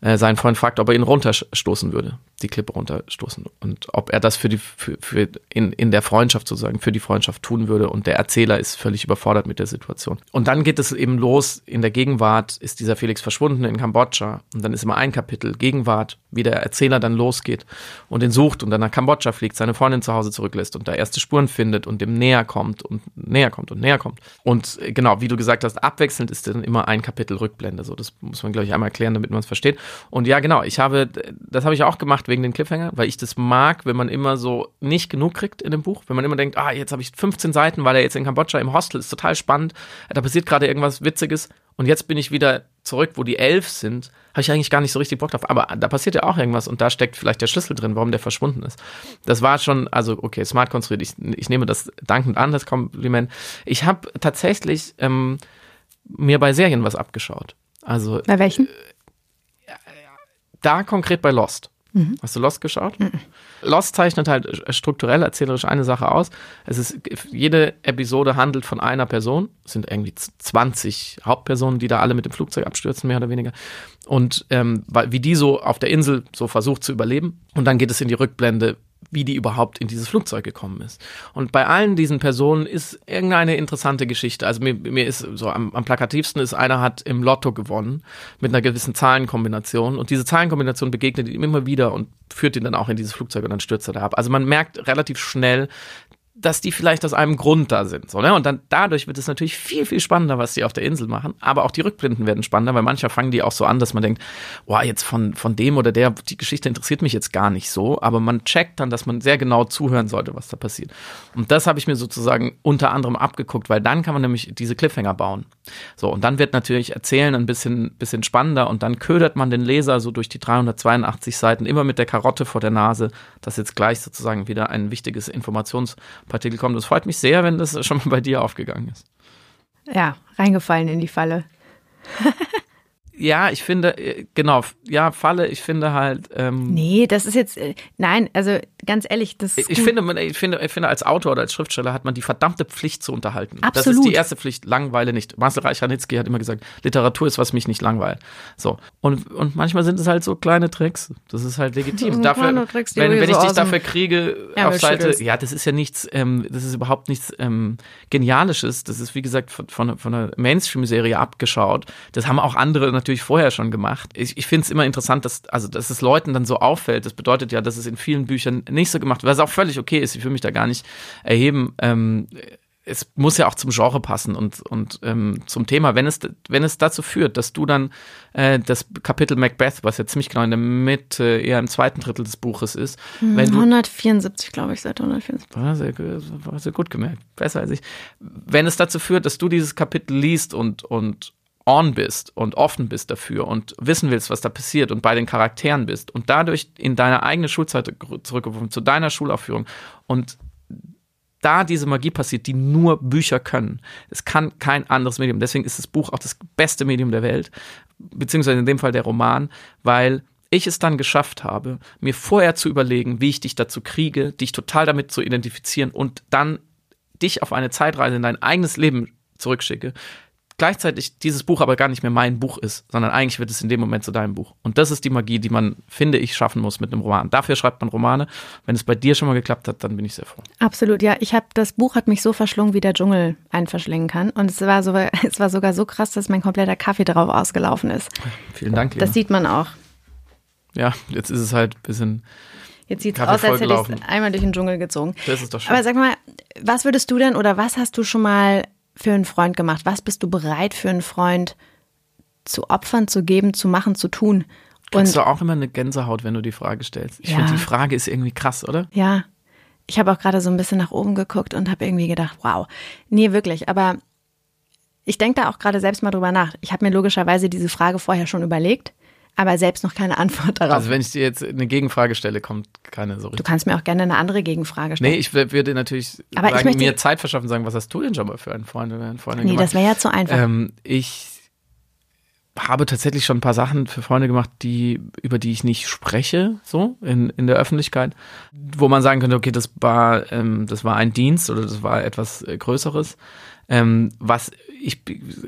äh, seinen Freund fragt, ob er ihn runterstoßen würde, die Klippe runterstoßen und ob er das für die für, für in, in der Freundschaft sozusagen, für die Freundschaft tun würde. Und der Erzähler ist völlig überfordert mit der Situation. Und dann geht es eben los, in der Gegenwart ist dieser Felix verschwunden in Kambodscha. Und dann ist immer ein Kapitel Gegenwart, wie der Erzähler dann losgeht und ihn sucht und dann nach Kambodscha fliegt, seine Freundin zu Hause zurücklässt und da erste Spuren findet und dem näher kommt und näher kommt und näher kommt. Und äh, genau, wie du gesagt hast, abwechselnd ist dann immer ein Kapitel Rückblende. So, das muss man, glaube ich, einmal erklären, damit man es versteht. Und ja, genau, ich habe, das habe ich auch gemacht wegen den Cliffhanger, weil ich das mag, wenn man immer so nicht genug kriegt in dem Buch, wenn man immer denkt, ah, jetzt habe ich 15 Seiten, weil er jetzt in Kambodscha im Hostel ist total spannend, da passiert gerade irgendwas Witziges und jetzt bin ich wieder zurück, wo die elf sind, habe ich eigentlich gar nicht so richtig Bock drauf. Aber da passiert ja auch irgendwas und da steckt vielleicht der Schlüssel drin, warum der verschwunden ist. Das war schon, also okay, smart konstruiert. Ich, ich nehme das dankend an, das Kompliment. Ich habe tatsächlich ähm, mir bei Serien was abgeschaut. Also bei welchen? Äh, da konkret bei Lost. Mhm. Hast du Lost geschaut? Mhm. Lost zeichnet halt strukturell erzählerisch eine Sache aus. Es ist, jede Episode handelt von einer Person. Es sind irgendwie 20 Hauptpersonen, die da alle mit dem Flugzeug abstürzen, mehr oder weniger. Und ähm, wie die so auf der Insel so versucht zu überleben. Und dann geht es in die Rückblende, wie die überhaupt in dieses Flugzeug gekommen ist. Und bei allen diesen Personen ist irgendeine interessante Geschichte. Also mir, mir ist so am, am plakativsten ist, einer hat im Lotto gewonnen mit einer gewissen Zahlenkombination und diese Zahlenkombination begegnet ihm immer wieder und führt ihn dann auch in dieses Flugzeug und dann stürzt er da ab. Also man merkt relativ schnell, dass die vielleicht aus einem Grund da sind. So, ne? Und dann dadurch wird es natürlich viel, viel spannender, was die auf der Insel machen. Aber auch die Rückblinden werden spannender, weil manchmal fangen die auch so an, dass man denkt, boah, jetzt von, von dem oder der, die Geschichte interessiert mich jetzt gar nicht so. Aber man checkt dann, dass man sehr genau zuhören sollte, was da passiert. Und das habe ich mir sozusagen unter anderem abgeguckt, weil dann kann man nämlich diese Cliffhanger bauen. So, und dann wird natürlich Erzählen ein bisschen, bisschen spannender und dann ködert man den Leser so durch die 382 Seiten immer mit der Karotte vor der Nase, dass jetzt gleich sozusagen wieder ein wichtiges Informationspartikel kommt. Es freut mich sehr, wenn das schon mal bei dir aufgegangen ist. Ja, reingefallen in die Falle. ja, ich finde, äh, genau, ja, Falle, ich finde halt. Ähm, nee, das ist jetzt, äh, nein, also ganz ehrlich, das ist. Ich finde, ich finde, ich finde, als Autor oder als Schriftsteller hat man die verdammte Pflicht zu unterhalten. Absolut. Das ist die erste Pflicht, Langweile nicht. Marcel Reich-Ranitzky hat immer gesagt, Literatur ist, was mich nicht langweilt. So. Und, und manchmal sind es halt so kleine Tricks. Das ist halt legitim. dafür, Tricks, wenn, wenn ich dich dafür kriege, ja, auf Seite, ja, das ist ja nichts, ähm, das ist überhaupt nichts ähm, Genialisches. Das ist, wie gesagt, von, von, von einer Mainstream-Serie abgeschaut. Das haben auch andere natürlich natürlich vorher schon gemacht. Ich, ich finde es immer interessant, dass, also, dass es Leuten dann so auffällt. Das bedeutet ja, dass es in vielen Büchern nicht so gemacht wird, was auch völlig okay ist. Ich will mich da gar nicht erheben. Ähm, es muss ja auch zum Genre passen und, und ähm, zum Thema. Wenn es, wenn es dazu führt, dass du dann äh, das Kapitel Macbeth, was ja ziemlich genau in der Mitte, eher im zweiten Drittel des Buches ist. Hm, wenn du, 174, glaube ich, seit 174. War sehr, war sehr gut gemerkt. Besser als ich. Wenn es dazu führt, dass du dieses Kapitel liest und, und on bist und offen bist dafür und wissen willst, was da passiert und bei den Charakteren bist und dadurch in deine eigene Schulzeit zurückgeworfen, zu deiner Schulaufführung und da diese Magie passiert, die nur Bücher können. Es kann kein anderes Medium. Deswegen ist das Buch auch das beste Medium der Welt, beziehungsweise in dem Fall der Roman, weil ich es dann geschafft habe, mir vorher zu überlegen, wie ich dich dazu kriege, dich total damit zu identifizieren und dann dich auf eine Zeitreise in dein eigenes Leben zurückschicke, gleichzeitig dieses Buch aber gar nicht mehr mein Buch ist, sondern eigentlich wird es in dem Moment zu deinem Buch. Und das ist die Magie, die man, finde ich, schaffen muss mit einem Roman. Dafür schreibt man Romane. Wenn es bei dir schon mal geklappt hat, dann bin ich sehr froh. Absolut, ja. Ich habe das Buch hat mich so verschlungen, wie der Dschungel einen verschlingen kann. Und es war, so, es war sogar so krass, dass mein kompletter Kaffee drauf ausgelaufen ist. Vielen Dank. Lena. Das sieht man auch. Ja, jetzt ist es halt ein bisschen. Jetzt sieht es aus, als hätte ich es einmal durch den Dschungel gezogen. Das ist doch schön. Aber sag mal, was würdest du denn oder was hast du schon mal für einen Freund gemacht? Was bist du bereit für einen Freund zu opfern, zu geben, zu machen, zu tun? Hast du auch immer eine Gänsehaut, wenn du die Frage stellst? Ich ja. finde, die Frage ist irgendwie krass, oder? Ja. Ich habe auch gerade so ein bisschen nach oben geguckt und habe irgendwie gedacht, wow. Nee, wirklich. Aber ich denke da auch gerade selbst mal drüber nach. Ich habe mir logischerweise diese Frage vorher schon überlegt aber selbst noch keine Antwort darauf. Also wenn ich dir jetzt eine Gegenfrage stelle, kommt keine so richtig. Du kannst mir auch gerne eine andere Gegenfrage stellen. Nee, ich würde natürlich aber sagen, mir Zeit verschaffen und sagen, was hast du denn schon mal für einen Freund oder eine Freundin nee, gemacht? Nee, das wäre ja zu einfach. Ähm, ich habe tatsächlich schon ein paar Sachen für Freunde gemacht, die, über die ich nicht spreche, so in, in der Öffentlichkeit, wo man sagen könnte, okay, das war, ähm, das war ein Dienst oder das war etwas äh, Größeres. Ähm, was ich,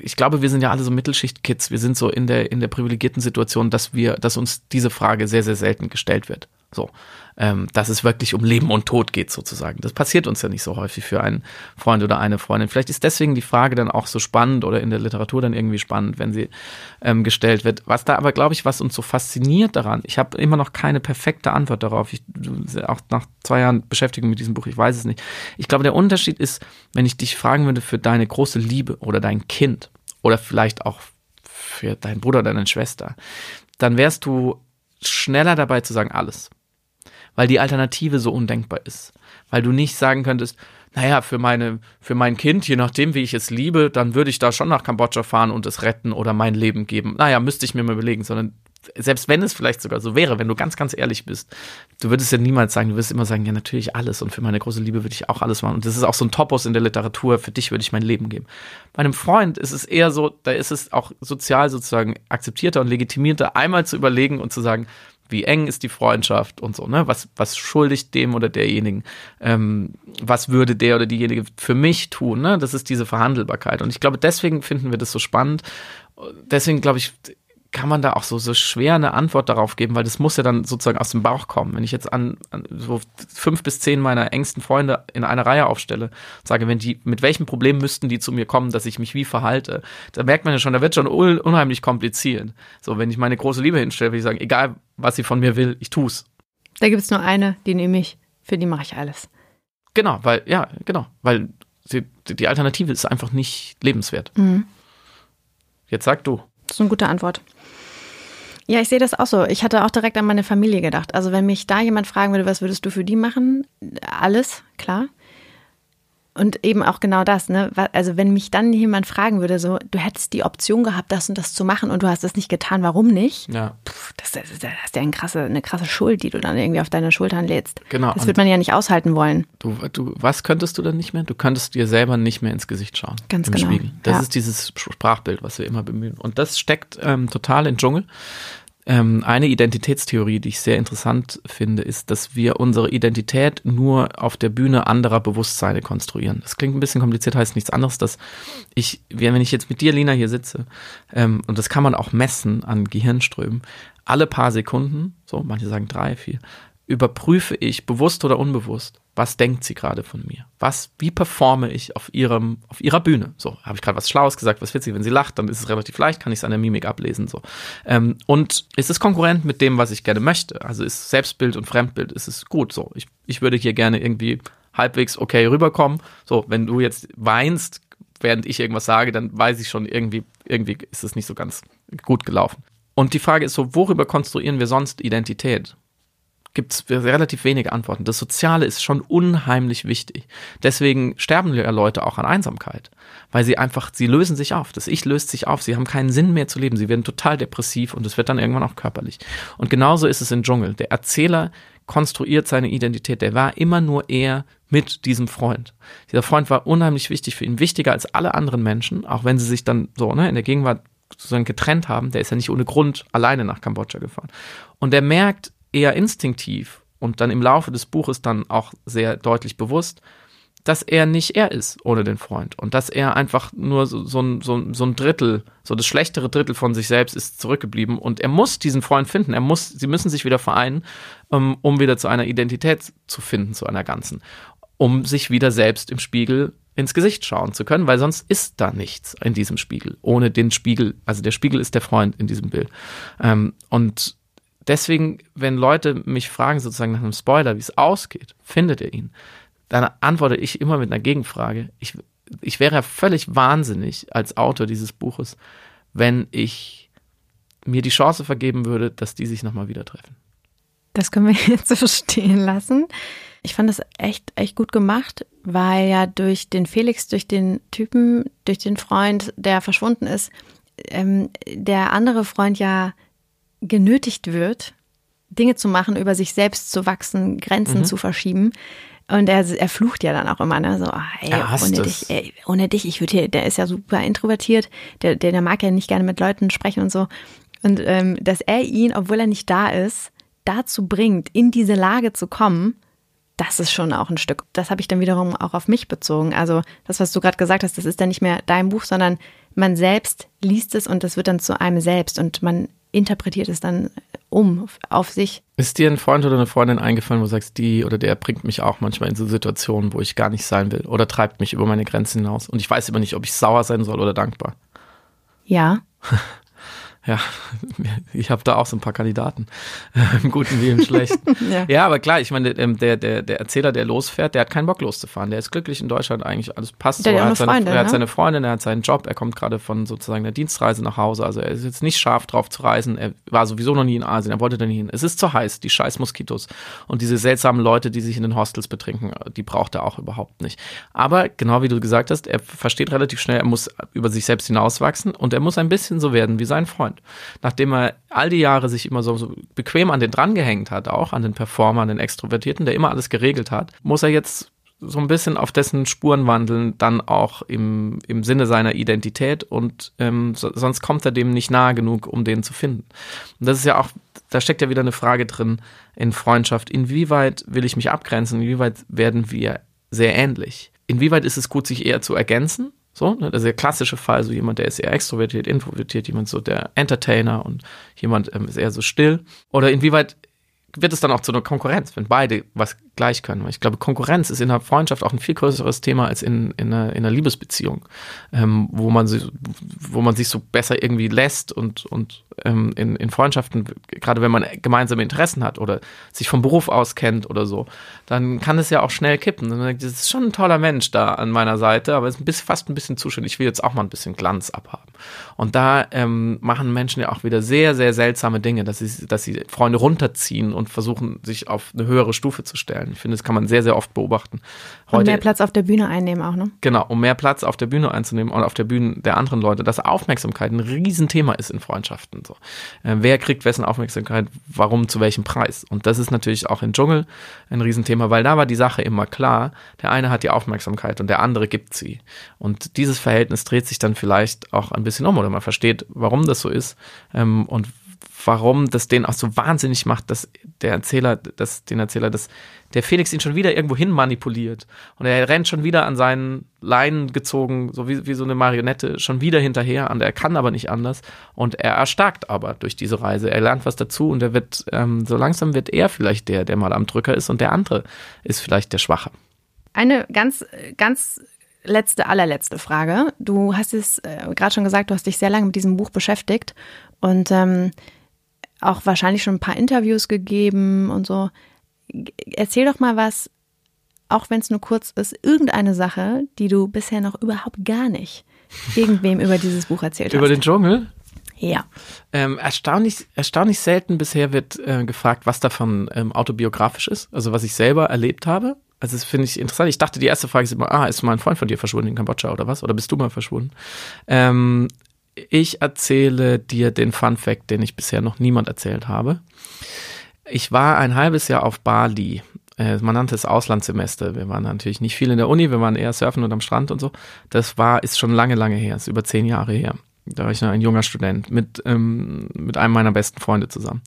ich glaube, wir sind ja alle so Mittelschicht-Kids. Wir sind so in der, in der privilegierten Situation, dass wir, dass uns diese Frage sehr, sehr selten gestellt wird. So, ähm, dass es wirklich um Leben und Tod geht sozusagen. Das passiert uns ja nicht so häufig für einen Freund oder eine Freundin. Vielleicht ist deswegen die Frage dann auch so spannend oder in der Literatur dann irgendwie spannend, wenn sie ähm, gestellt wird. Was da aber, glaube ich, was uns so fasziniert daran, ich habe immer noch keine perfekte Antwort darauf. Ich, auch nach zwei Jahren Beschäftigung mit diesem Buch, ich weiß es nicht. Ich glaube, der Unterschied ist, wenn ich dich fragen würde für deine große Liebe oder dein Kind oder vielleicht auch für deinen Bruder oder deine Schwester, dann wärst du schneller dabei zu sagen, alles weil die Alternative so undenkbar ist. Weil du nicht sagen könntest, naja, für meine, für mein Kind, je nachdem, wie ich es liebe, dann würde ich da schon nach Kambodscha fahren und es retten oder mein Leben geben. Naja, müsste ich mir mal überlegen, sondern selbst wenn es vielleicht sogar so wäre, wenn du ganz, ganz ehrlich bist, du würdest ja niemals sagen, du wirst immer sagen, ja, natürlich alles und für meine große Liebe würde ich auch alles machen. Und das ist auch so ein Topos in der Literatur, für dich würde ich mein Leben geben. Bei einem Freund ist es eher so, da ist es auch sozial sozusagen akzeptierter und legitimierter, einmal zu überlegen und zu sagen, wie eng ist die Freundschaft und so, ne? Was, was schuldigt dem oder derjenigen? Ähm, was würde der oder diejenige für mich tun? Ne? Das ist diese Verhandelbarkeit. Und ich glaube, deswegen finden wir das so spannend. Deswegen glaube ich, kann man da auch so, so schwer eine Antwort darauf geben, weil das muss ja dann sozusagen aus dem Bauch kommen. Wenn ich jetzt an, an so fünf bis zehn meiner engsten Freunde in einer Reihe aufstelle, sage, wenn die, mit welchem Problem müssten die zu mir kommen, dass ich mich wie verhalte, da merkt man ja schon, da wird schon unheimlich kompliziert. So, wenn ich meine große Liebe hinstelle, würde ich sagen, egal was sie von mir will, ich tu's. Da gibt es nur eine, die nehme ich, für die mache ich alles. Genau, weil, ja, genau, weil sie, die Alternative ist einfach nicht lebenswert. Mhm. Jetzt sag du. Das ist eine gute Antwort. Ja, ich sehe das auch so. Ich hatte auch direkt an meine Familie gedacht. Also wenn mich da jemand fragen würde, was würdest du für die machen? Alles, klar. Und eben auch genau das, ne? Also wenn mich dann jemand fragen würde, so, du hättest die Option gehabt, das und das zu machen und du hast das nicht getan, warum nicht? Ja. Puh, das, das, das ist ja eine krasse, eine krasse Schuld, die du dann irgendwie auf deine Schultern lädst. Genau. Das wird man ja nicht aushalten wollen. Du, du, was könntest du dann nicht mehr? Du könntest dir selber nicht mehr ins Gesicht schauen. Ganz im genau. Spiegel. Das Ja. ist dieses Sprachbild, was wir immer bemühen. Und das steckt ähm, total im Dschungel. Ähm, eine Identitätstheorie, die ich sehr interessant finde, ist, dass wir unsere Identität nur auf der Bühne anderer Bewusstseine konstruieren. Das klingt ein bisschen kompliziert, heißt nichts anderes, dass ich, wenn ich jetzt mit dir, Lina, hier sitze, ähm, und das kann man auch messen an Gehirnströmen, alle paar Sekunden, so manche sagen drei, vier, überprüfe ich bewusst oder unbewusst, was denkt sie gerade von mir? Was, wie performe ich auf ihrem, auf ihrer Bühne? So, habe ich gerade was Schlaues gesagt, was witzig, wenn sie lacht, dann ist es relativ leicht, kann ich es an der Mimik ablesen. So. Ähm, und ist es konkurrent mit dem, was ich gerne möchte? Also ist Selbstbild und Fremdbild, ist es gut so. Ich, ich würde hier gerne irgendwie halbwegs okay rüberkommen. So, wenn du jetzt weinst, während ich irgendwas sage, dann weiß ich schon, irgendwie, irgendwie ist es nicht so ganz gut gelaufen. Und die Frage ist so, worüber konstruieren wir sonst Identität? Gibt es relativ wenige Antworten. Das Soziale ist schon unheimlich wichtig. Deswegen sterben ja Leute auch an Einsamkeit, weil sie einfach, sie lösen sich auf. Das Ich löst sich auf. Sie haben keinen Sinn mehr zu leben. Sie werden total depressiv und es wird dann irgendwann auch körperlich. Und genauso ist es im Dschungel. Der Erzähler konstruiert seine Identität. Der war immer nur er mit diesem Freund. Dieser Freund war unheimlich wichtig für ihn, wichtiger als alle anderen Menschen, auch wenn sie sich dann so ne, in der Gegenwart sozusagen getrennt haben. Der ist ja nicht ohne Grund alleine nach Kambodscha gefahren. Und er merkt, eher instinktiv und dann im Laufe des Buches dann auch sehr deutlich bewusst, dass er nicht er ist ohne den Freund und dass er einfach nur so, so, ein, so, so ein Drittel, so das schlechtere Drittel von sich selbst ist zurückgeblieben und er muss diesen Freund finden. Er muss, sie müssen sich wieder vereinen, um, um wieder zu einer Identität zu finden, zu einer ganzen, um sich wieder selbst im Spiegel ins Gesicht schauen zu können, weil sonst ist da nichts in diesem Spiegel, ohne den Spiegel. Also der Spiegel ist der Freund in diesem Bild. Ähm, und deswegen, wenn Leute mich fragen, sozusagen nach einem Spoiler, wie es ausgeht, findet ihr ihn? Dann antworte ich immer mit einer Gegenfrage. Ich, ich wäre ja völlig wahnsinnig als Autor dieses Buches, wenn ich mir die Chance vergeben würde, dass die sich nochmal wieder treffen. Das können wir jetzt so stehen lassen. Ich fand das echt, echt gut gemacht, weil ja durch den Felix, durch den Typen, durch den Freund, der verschwunden ist, ähm, der andere Freund ja genötigt wird, Dinge zu machen, über sich selbst zu wachsen, Grenzen Mhm. zu verschieben. Und er, er flucht ja dann auch immer, ne? So, ah, ey, ohne dich, ey, ohne dich, ich würde hier, der ist ja super introvertiert, der, der, der mag ja nicht gerne mit Leuten sprechen und so. Und ähm, dass er ihn, obwohl er nicht da ist, dazu bringt, in diese Lage zu kommen, das ist schon auch ein Stück. Das habe ich dann wiederum auch auf mich bezogen. Also das, was du gerade gesagt hast, das ist dann nicht mehr dein Buch, sondern man selbst liest es und das wird dann zu einem selbst und man interpretiert es dann um auf sich. Ist dir ein Freund oder eine Freundin eingefallen, wo du sagst, die oder der bringt mich auch manchmal in so Situationen, wo ich gar nicht sein will oder treibt mich über meine Grenzen hinaus und ich weiß immer nicht, ob ich sauer sein soll oder dankbar? Ja. Ja, ich habe da auch so ein paar Kandidaten, im Guten wie im Schlechten. ja. ja. aber klar, ich meine, ähm, der, der, der Erzähler, der losfährt, der hat keinen Bock loszufahren. Der ist glücklich in Deutschland eigentlich, alles passt der so. Er, hat seine, Freundin, er hat ne? seine Freundin, er hat seinen Job, er kommt gerade von sozusagen der Dienstreise nach Hause. Also er ist jetzt nicht scharf drauf zu reisen. Er war sowieso noch nie in Asien, er wollte da nie hin. Es ist zu heiß, die scheiß Moskitos und diese seltsamen Leute, die sich in den Hostels betrinken, die braucht er auch überhaupt nicht. Aber genau wie du gesagt hast, er versteht relativ schnell, er muss über sich selbst hinauswachsen und er muss ein bisschen so werden wie sein Freund. Nachdem er all die Jahre sich immer so, so bequem an den dran gehängt hat, auch an den Performer, an den Extrovertierten, der immer alles geregelt hat, muss er jetzt so ein bisschen auf dessen Spuren wandeln, dann auch im, im Sinne seiner Identität und ähm, so, sonst kommt er dem nicht nahe genug, um den zu finden. Und das ist ja auch, da steckt ja wieder eine Frage drin in Freundschaft. Inwieweit will ich mich abgrenzen? Inwieweit werden wir sehr ähnlich? Inwieweit ist es gut, sich eher zu ergänzen? So, ne, das ist der klassische Fall, so jemand, der ist eher extrovertiert, introvertiert, jemand so der Entertainer und jemand ähm, ist eher so still. Oder inwieweit wird es dann auch zu einer Konkurrenz, wenn beide was gleich können. Ich glaube, Konkurrenz ist in der Freundschaft auch ein viel größeres Thema als in, in, einer, in einer Liebesbeziehung, ähm, wo, man, wo man sich so besser irgendwie lässt und, und ähm, in, in Freundschaften, gerade wenn man gemeinsame Interessen hat oder sich vom Beruf aus kennt oder so, dann kann es ja auch schnell kippen. Das ist schon ein toller Mensch da an meiner Seite, aber es ist ein bisschen, fast ein bisschen zu schön. Ich will jetzt auch mal ein bisschen Glanz abhaben. Und da ähm, machen Menschen ja auch wieder sehr, sehr seltsame Dinge, dass sie, dass sie Freunde runterziehen und versuchen, sich auf eine höhere Stufe zu stellen. Ich finde, das kann man sehr, sehr oft beobachten. Heute, und mehr Platz auf der Bühne einnehmen auch, ne? Genau, um mehr Platz auf der Bühne einzunehmen und auf der Bühne der anderen Leute, dass Aufmerksamkeit ein Riesenthema ist in Freundschaften. So. Äh, wer kriegt wessen Aufmerksamkeit, warum, zu welchem Preis? Und das ist natürlich auch im Dschungel ein Riesenthema, weil da war die Sache immer klar, der eine hat die Aufmerksamkeit und der andere gibt sie. Und dieses Verhältnis dreht sich dann vielleicht auch ein bisschen um oder man versteht, warum das so ist ähm, und warum das den auch so wahnsinnig macht, dass der Erzähler, dass den Erzähler, dass der Felix ihn schon wieder irgendwo hin manipuliert und er rennt schon wieder an seinen Leinen gezogen, so wie, wie so eine Marionette, schon wieder hinterher und er kann aber nicht anders und er erstarkt aber durch diese Reise. Er lernt was dazu und er wird, ähm, so langsam wird er vielleicht der, der mal am Drücker ist und der andere ist vielleicht der Schwache. Eine ganz, ganz letzte, allerletzte Frage. Du hast es äh, gerade schon gesagt, du hast dich sehr lange mit diesem Buch beschäftigt und ähm, auch wahrscheinlich schon ein paar Interviews gegeben und so. Erzähl doch mal was, auch wenn es nur kurz ist, irgendeine Sache, die du bisher noch überhaupt gar nicht irgendwem über dieses Buch erzählt über hast. Über den Dschungel? Ja. Ähm, erstaunlich, erstaunlich selten bisher wird äh, gefragt, was davon ähm, autobiografisch ist, also was ich selber erlebt habe. Also das finde ich interessant. Ich dachte, die erste Frage ist immer, ah, ist mal ein Freund von dir verschwunden in Kambodscha oder was? Oder bist du mal verschwunden? Ähm, ich erzähle dir den Fun Fact, den ich bisher noch niemand erzählt habe. Ich war ein halbes Jahr auf Bali. Äh, man nannte es Auslandssemester. Wir waren natürlich nicht viel in der Uni, wir waren eher surfen und am Strand und so. Das war, ist schon lange, lange her, ist über zehn Jahre her. Da war ich noch ein junger Student mit, ähm, mit einem meiner besten Freunde zusammen.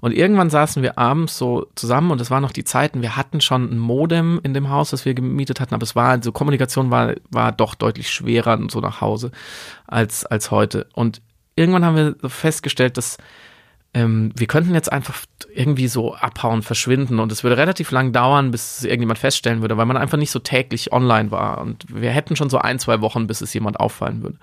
Und irgendwann saßen wir abends so zusammen und es waren noch die Zeiten, wir hatten schon ein Modem in dem Haus, das wir gemietet hatten, aber es war, also Kommunikation war, war doch deutlich schwerer so nach Hause als, als heute. Und irgendwann haben wir festgestellt, dass ähm, wir könnten jetzt einfach irgendwie so abhauen, verschwinden und es würde relativ lang dauern, bis irgendjemand feststellen würde, weil man einfach nicht so täglich online war und wir hätten schon so ein, zwei Wochen, bis es jemand auffallen würde.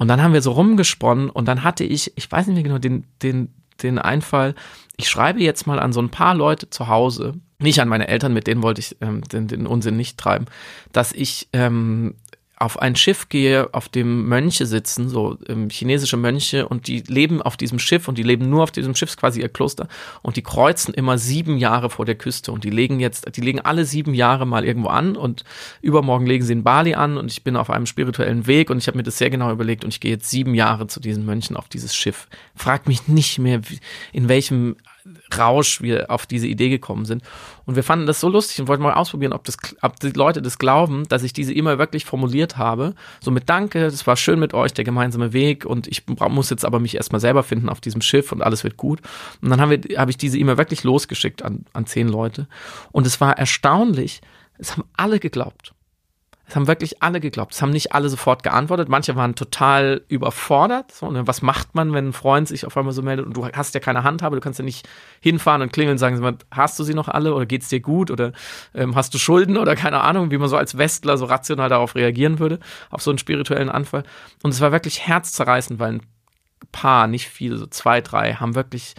Und dann haben wir so rumgesponnen und dann hatte ich, ich weiß nicht mehr genau, den, den, den Einfall, ich schreibe jetzt mal an so ein paar Leute zu Hause, nicht an meine Eltern, mit denen wollte ich ähm, den, den Unsinn nicht treiben, dass ich ähm, auf ein Schiff gehe, auf dem Mönche sitzen, so ähm, chinesische Mönche, und die leben auf diesem Schiff und die leben nur auf diesem Schiff, quasi ihr Kloster, und die kreuzen immer sieben Jahre vor der Küste und die legen jetzt, die legen alle sieben Jahre mal irgendwo an und übermorgen legen sie in Bali an und ich bin auf einem spirituellen Weg und ich habe mir das sehr genau überlegt und ich gehe jetzt sieben Jahre zu diesen Mönchen auf dieses Schiff. Frag mich nicht mehr, in welchem Rausch wir auf diese Idee gekommen sind. Und wir fanden das so lustig und wollten mal ausprobieren, ob, das, ob die Leute das glauben, dass ich diese E-Mail wirklich formuliert habe. So mit Danke, das war schön mit euch, der gemeinsame Weg und ich muss jetzt aber mich erstmal selber finden auf diesem Schiff und alles wird gut. Und dann habe hab ich diese E-Mail wirklich losgeschickt an, an zehn Leute. Und es war erstaunlich, es haben alle geglaubt. Es haben wirklich alle geglaubt. Es haben nicht alle sofort geantwortet. Manche waren total überfordert. So, ne? Was macht man, wenn ein Freund sich auf einmal so meldet und du hast ja keine Handhabe, du kannst ja nicht hinfahren und klingeln und sagen, hast du sie noch alle oder geht's dir gut oder ähm, hast du Schulden oder keine Ahnung, wie man so als Westler so rational darauf reagieren würde, auf so einen spirituellen Anfall. Und es war wirklich herzzerreißend, weil ein paar, nicht viele, so zwei, drei, haben wirklich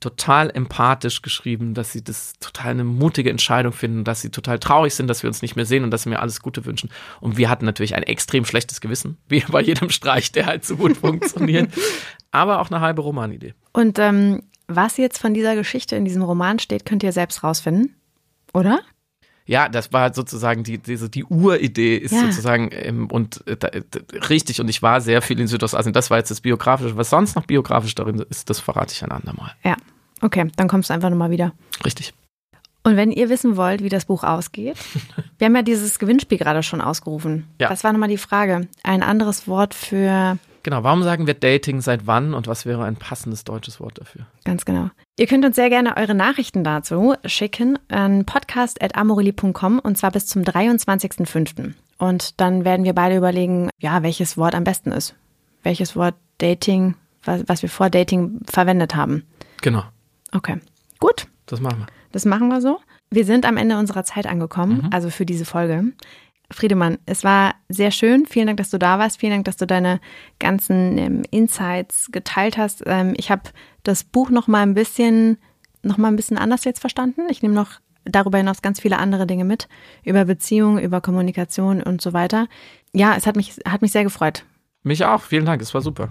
total empathisch geschrieben, dass sie das total eine mutige Entscheidung finden, dass sie total traurig sind, dass wir uns nicht mehr sehen und dass sie mir alles Gute wünschen. Und wir hatten natürlich ein extrem schlechtes Gewissen, wie bei jedem Streich, der halt so gut funktioniert. Aber auch eine halbe Romanidee. Und ähm, was jetzt von dieser Geschichte in diesem Roman steht, könnt ihr selbst rausfinden, oder? Ja, das war sozusagen die, diese, die Uridee ist ja. sozusagen ähm, und äh, da, richtig und ich war sehr viel in Südostasien. Das war jetzt das Biografische. Was sonst noch biografisch darin ist, das verrate ich ein andermal. Ja, okay, dann kommst du einfach nochmal wieder. Richtig. Und wenn ihr wissen wollt, wie das Buch ausgeht, wir haben ja dieses Gewinnspiel gerade schon ausgerufen. Ja. Das war nochmal die Frage. Ein anderes Wort für Genau, warum sagen wir Dating seit wann und was wäre ein passendes deutsches Wort dafür? Ganz genau. Ihr könnt uns sehr gerne eure Nachrichten dazu schicken an podcast.amorelli.com und zwar bis zum 23.05. Und dann werden wir beide überlegen, ja, welches Wort am besten ist. Welches Wort Dating, was, was wir vor Dating verwendet haben. Genau. Okay, gut. Das machen wir. Das machen wir so. Wir sind am Ende unserer Zeit angekommen, mhm. also für diese Folge. Friedemann, es war sehr schön. Vielen Dank, dass du da warst. Vielen Dank, dass du deine ganzen ähm, Insights geteilt hast. Ähm, ich habe das Buch noch mal ein bisschen, noch mal ein bisschen anders jetzt verstanden. Ich nehme noch darüber hinaus ganz viele andere Dinge mit über Beziehungen, über Kommunikation und so weiter. Ja, es hat mich, hat mich sehr gefreut. Mich auch. Vielen Dank. Es war super.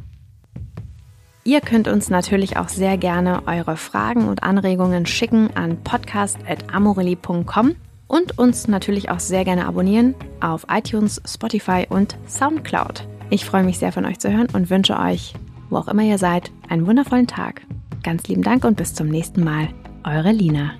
Ihr könnt uns natürlich auch sehr gerne eure Fragen und Anregungen schicken an podcast.amorelli.com und uns natürlich auch sehr gerne abonnieren auf iTunes, Spotify und SoundCloud. Ich freue mich sehr von euch zu hören und wünsche euch, wo auch immer ihr seid, einen wundervollen Tag. Ganz lieben Dank und bis zum nächsten Mal. Eure Lina.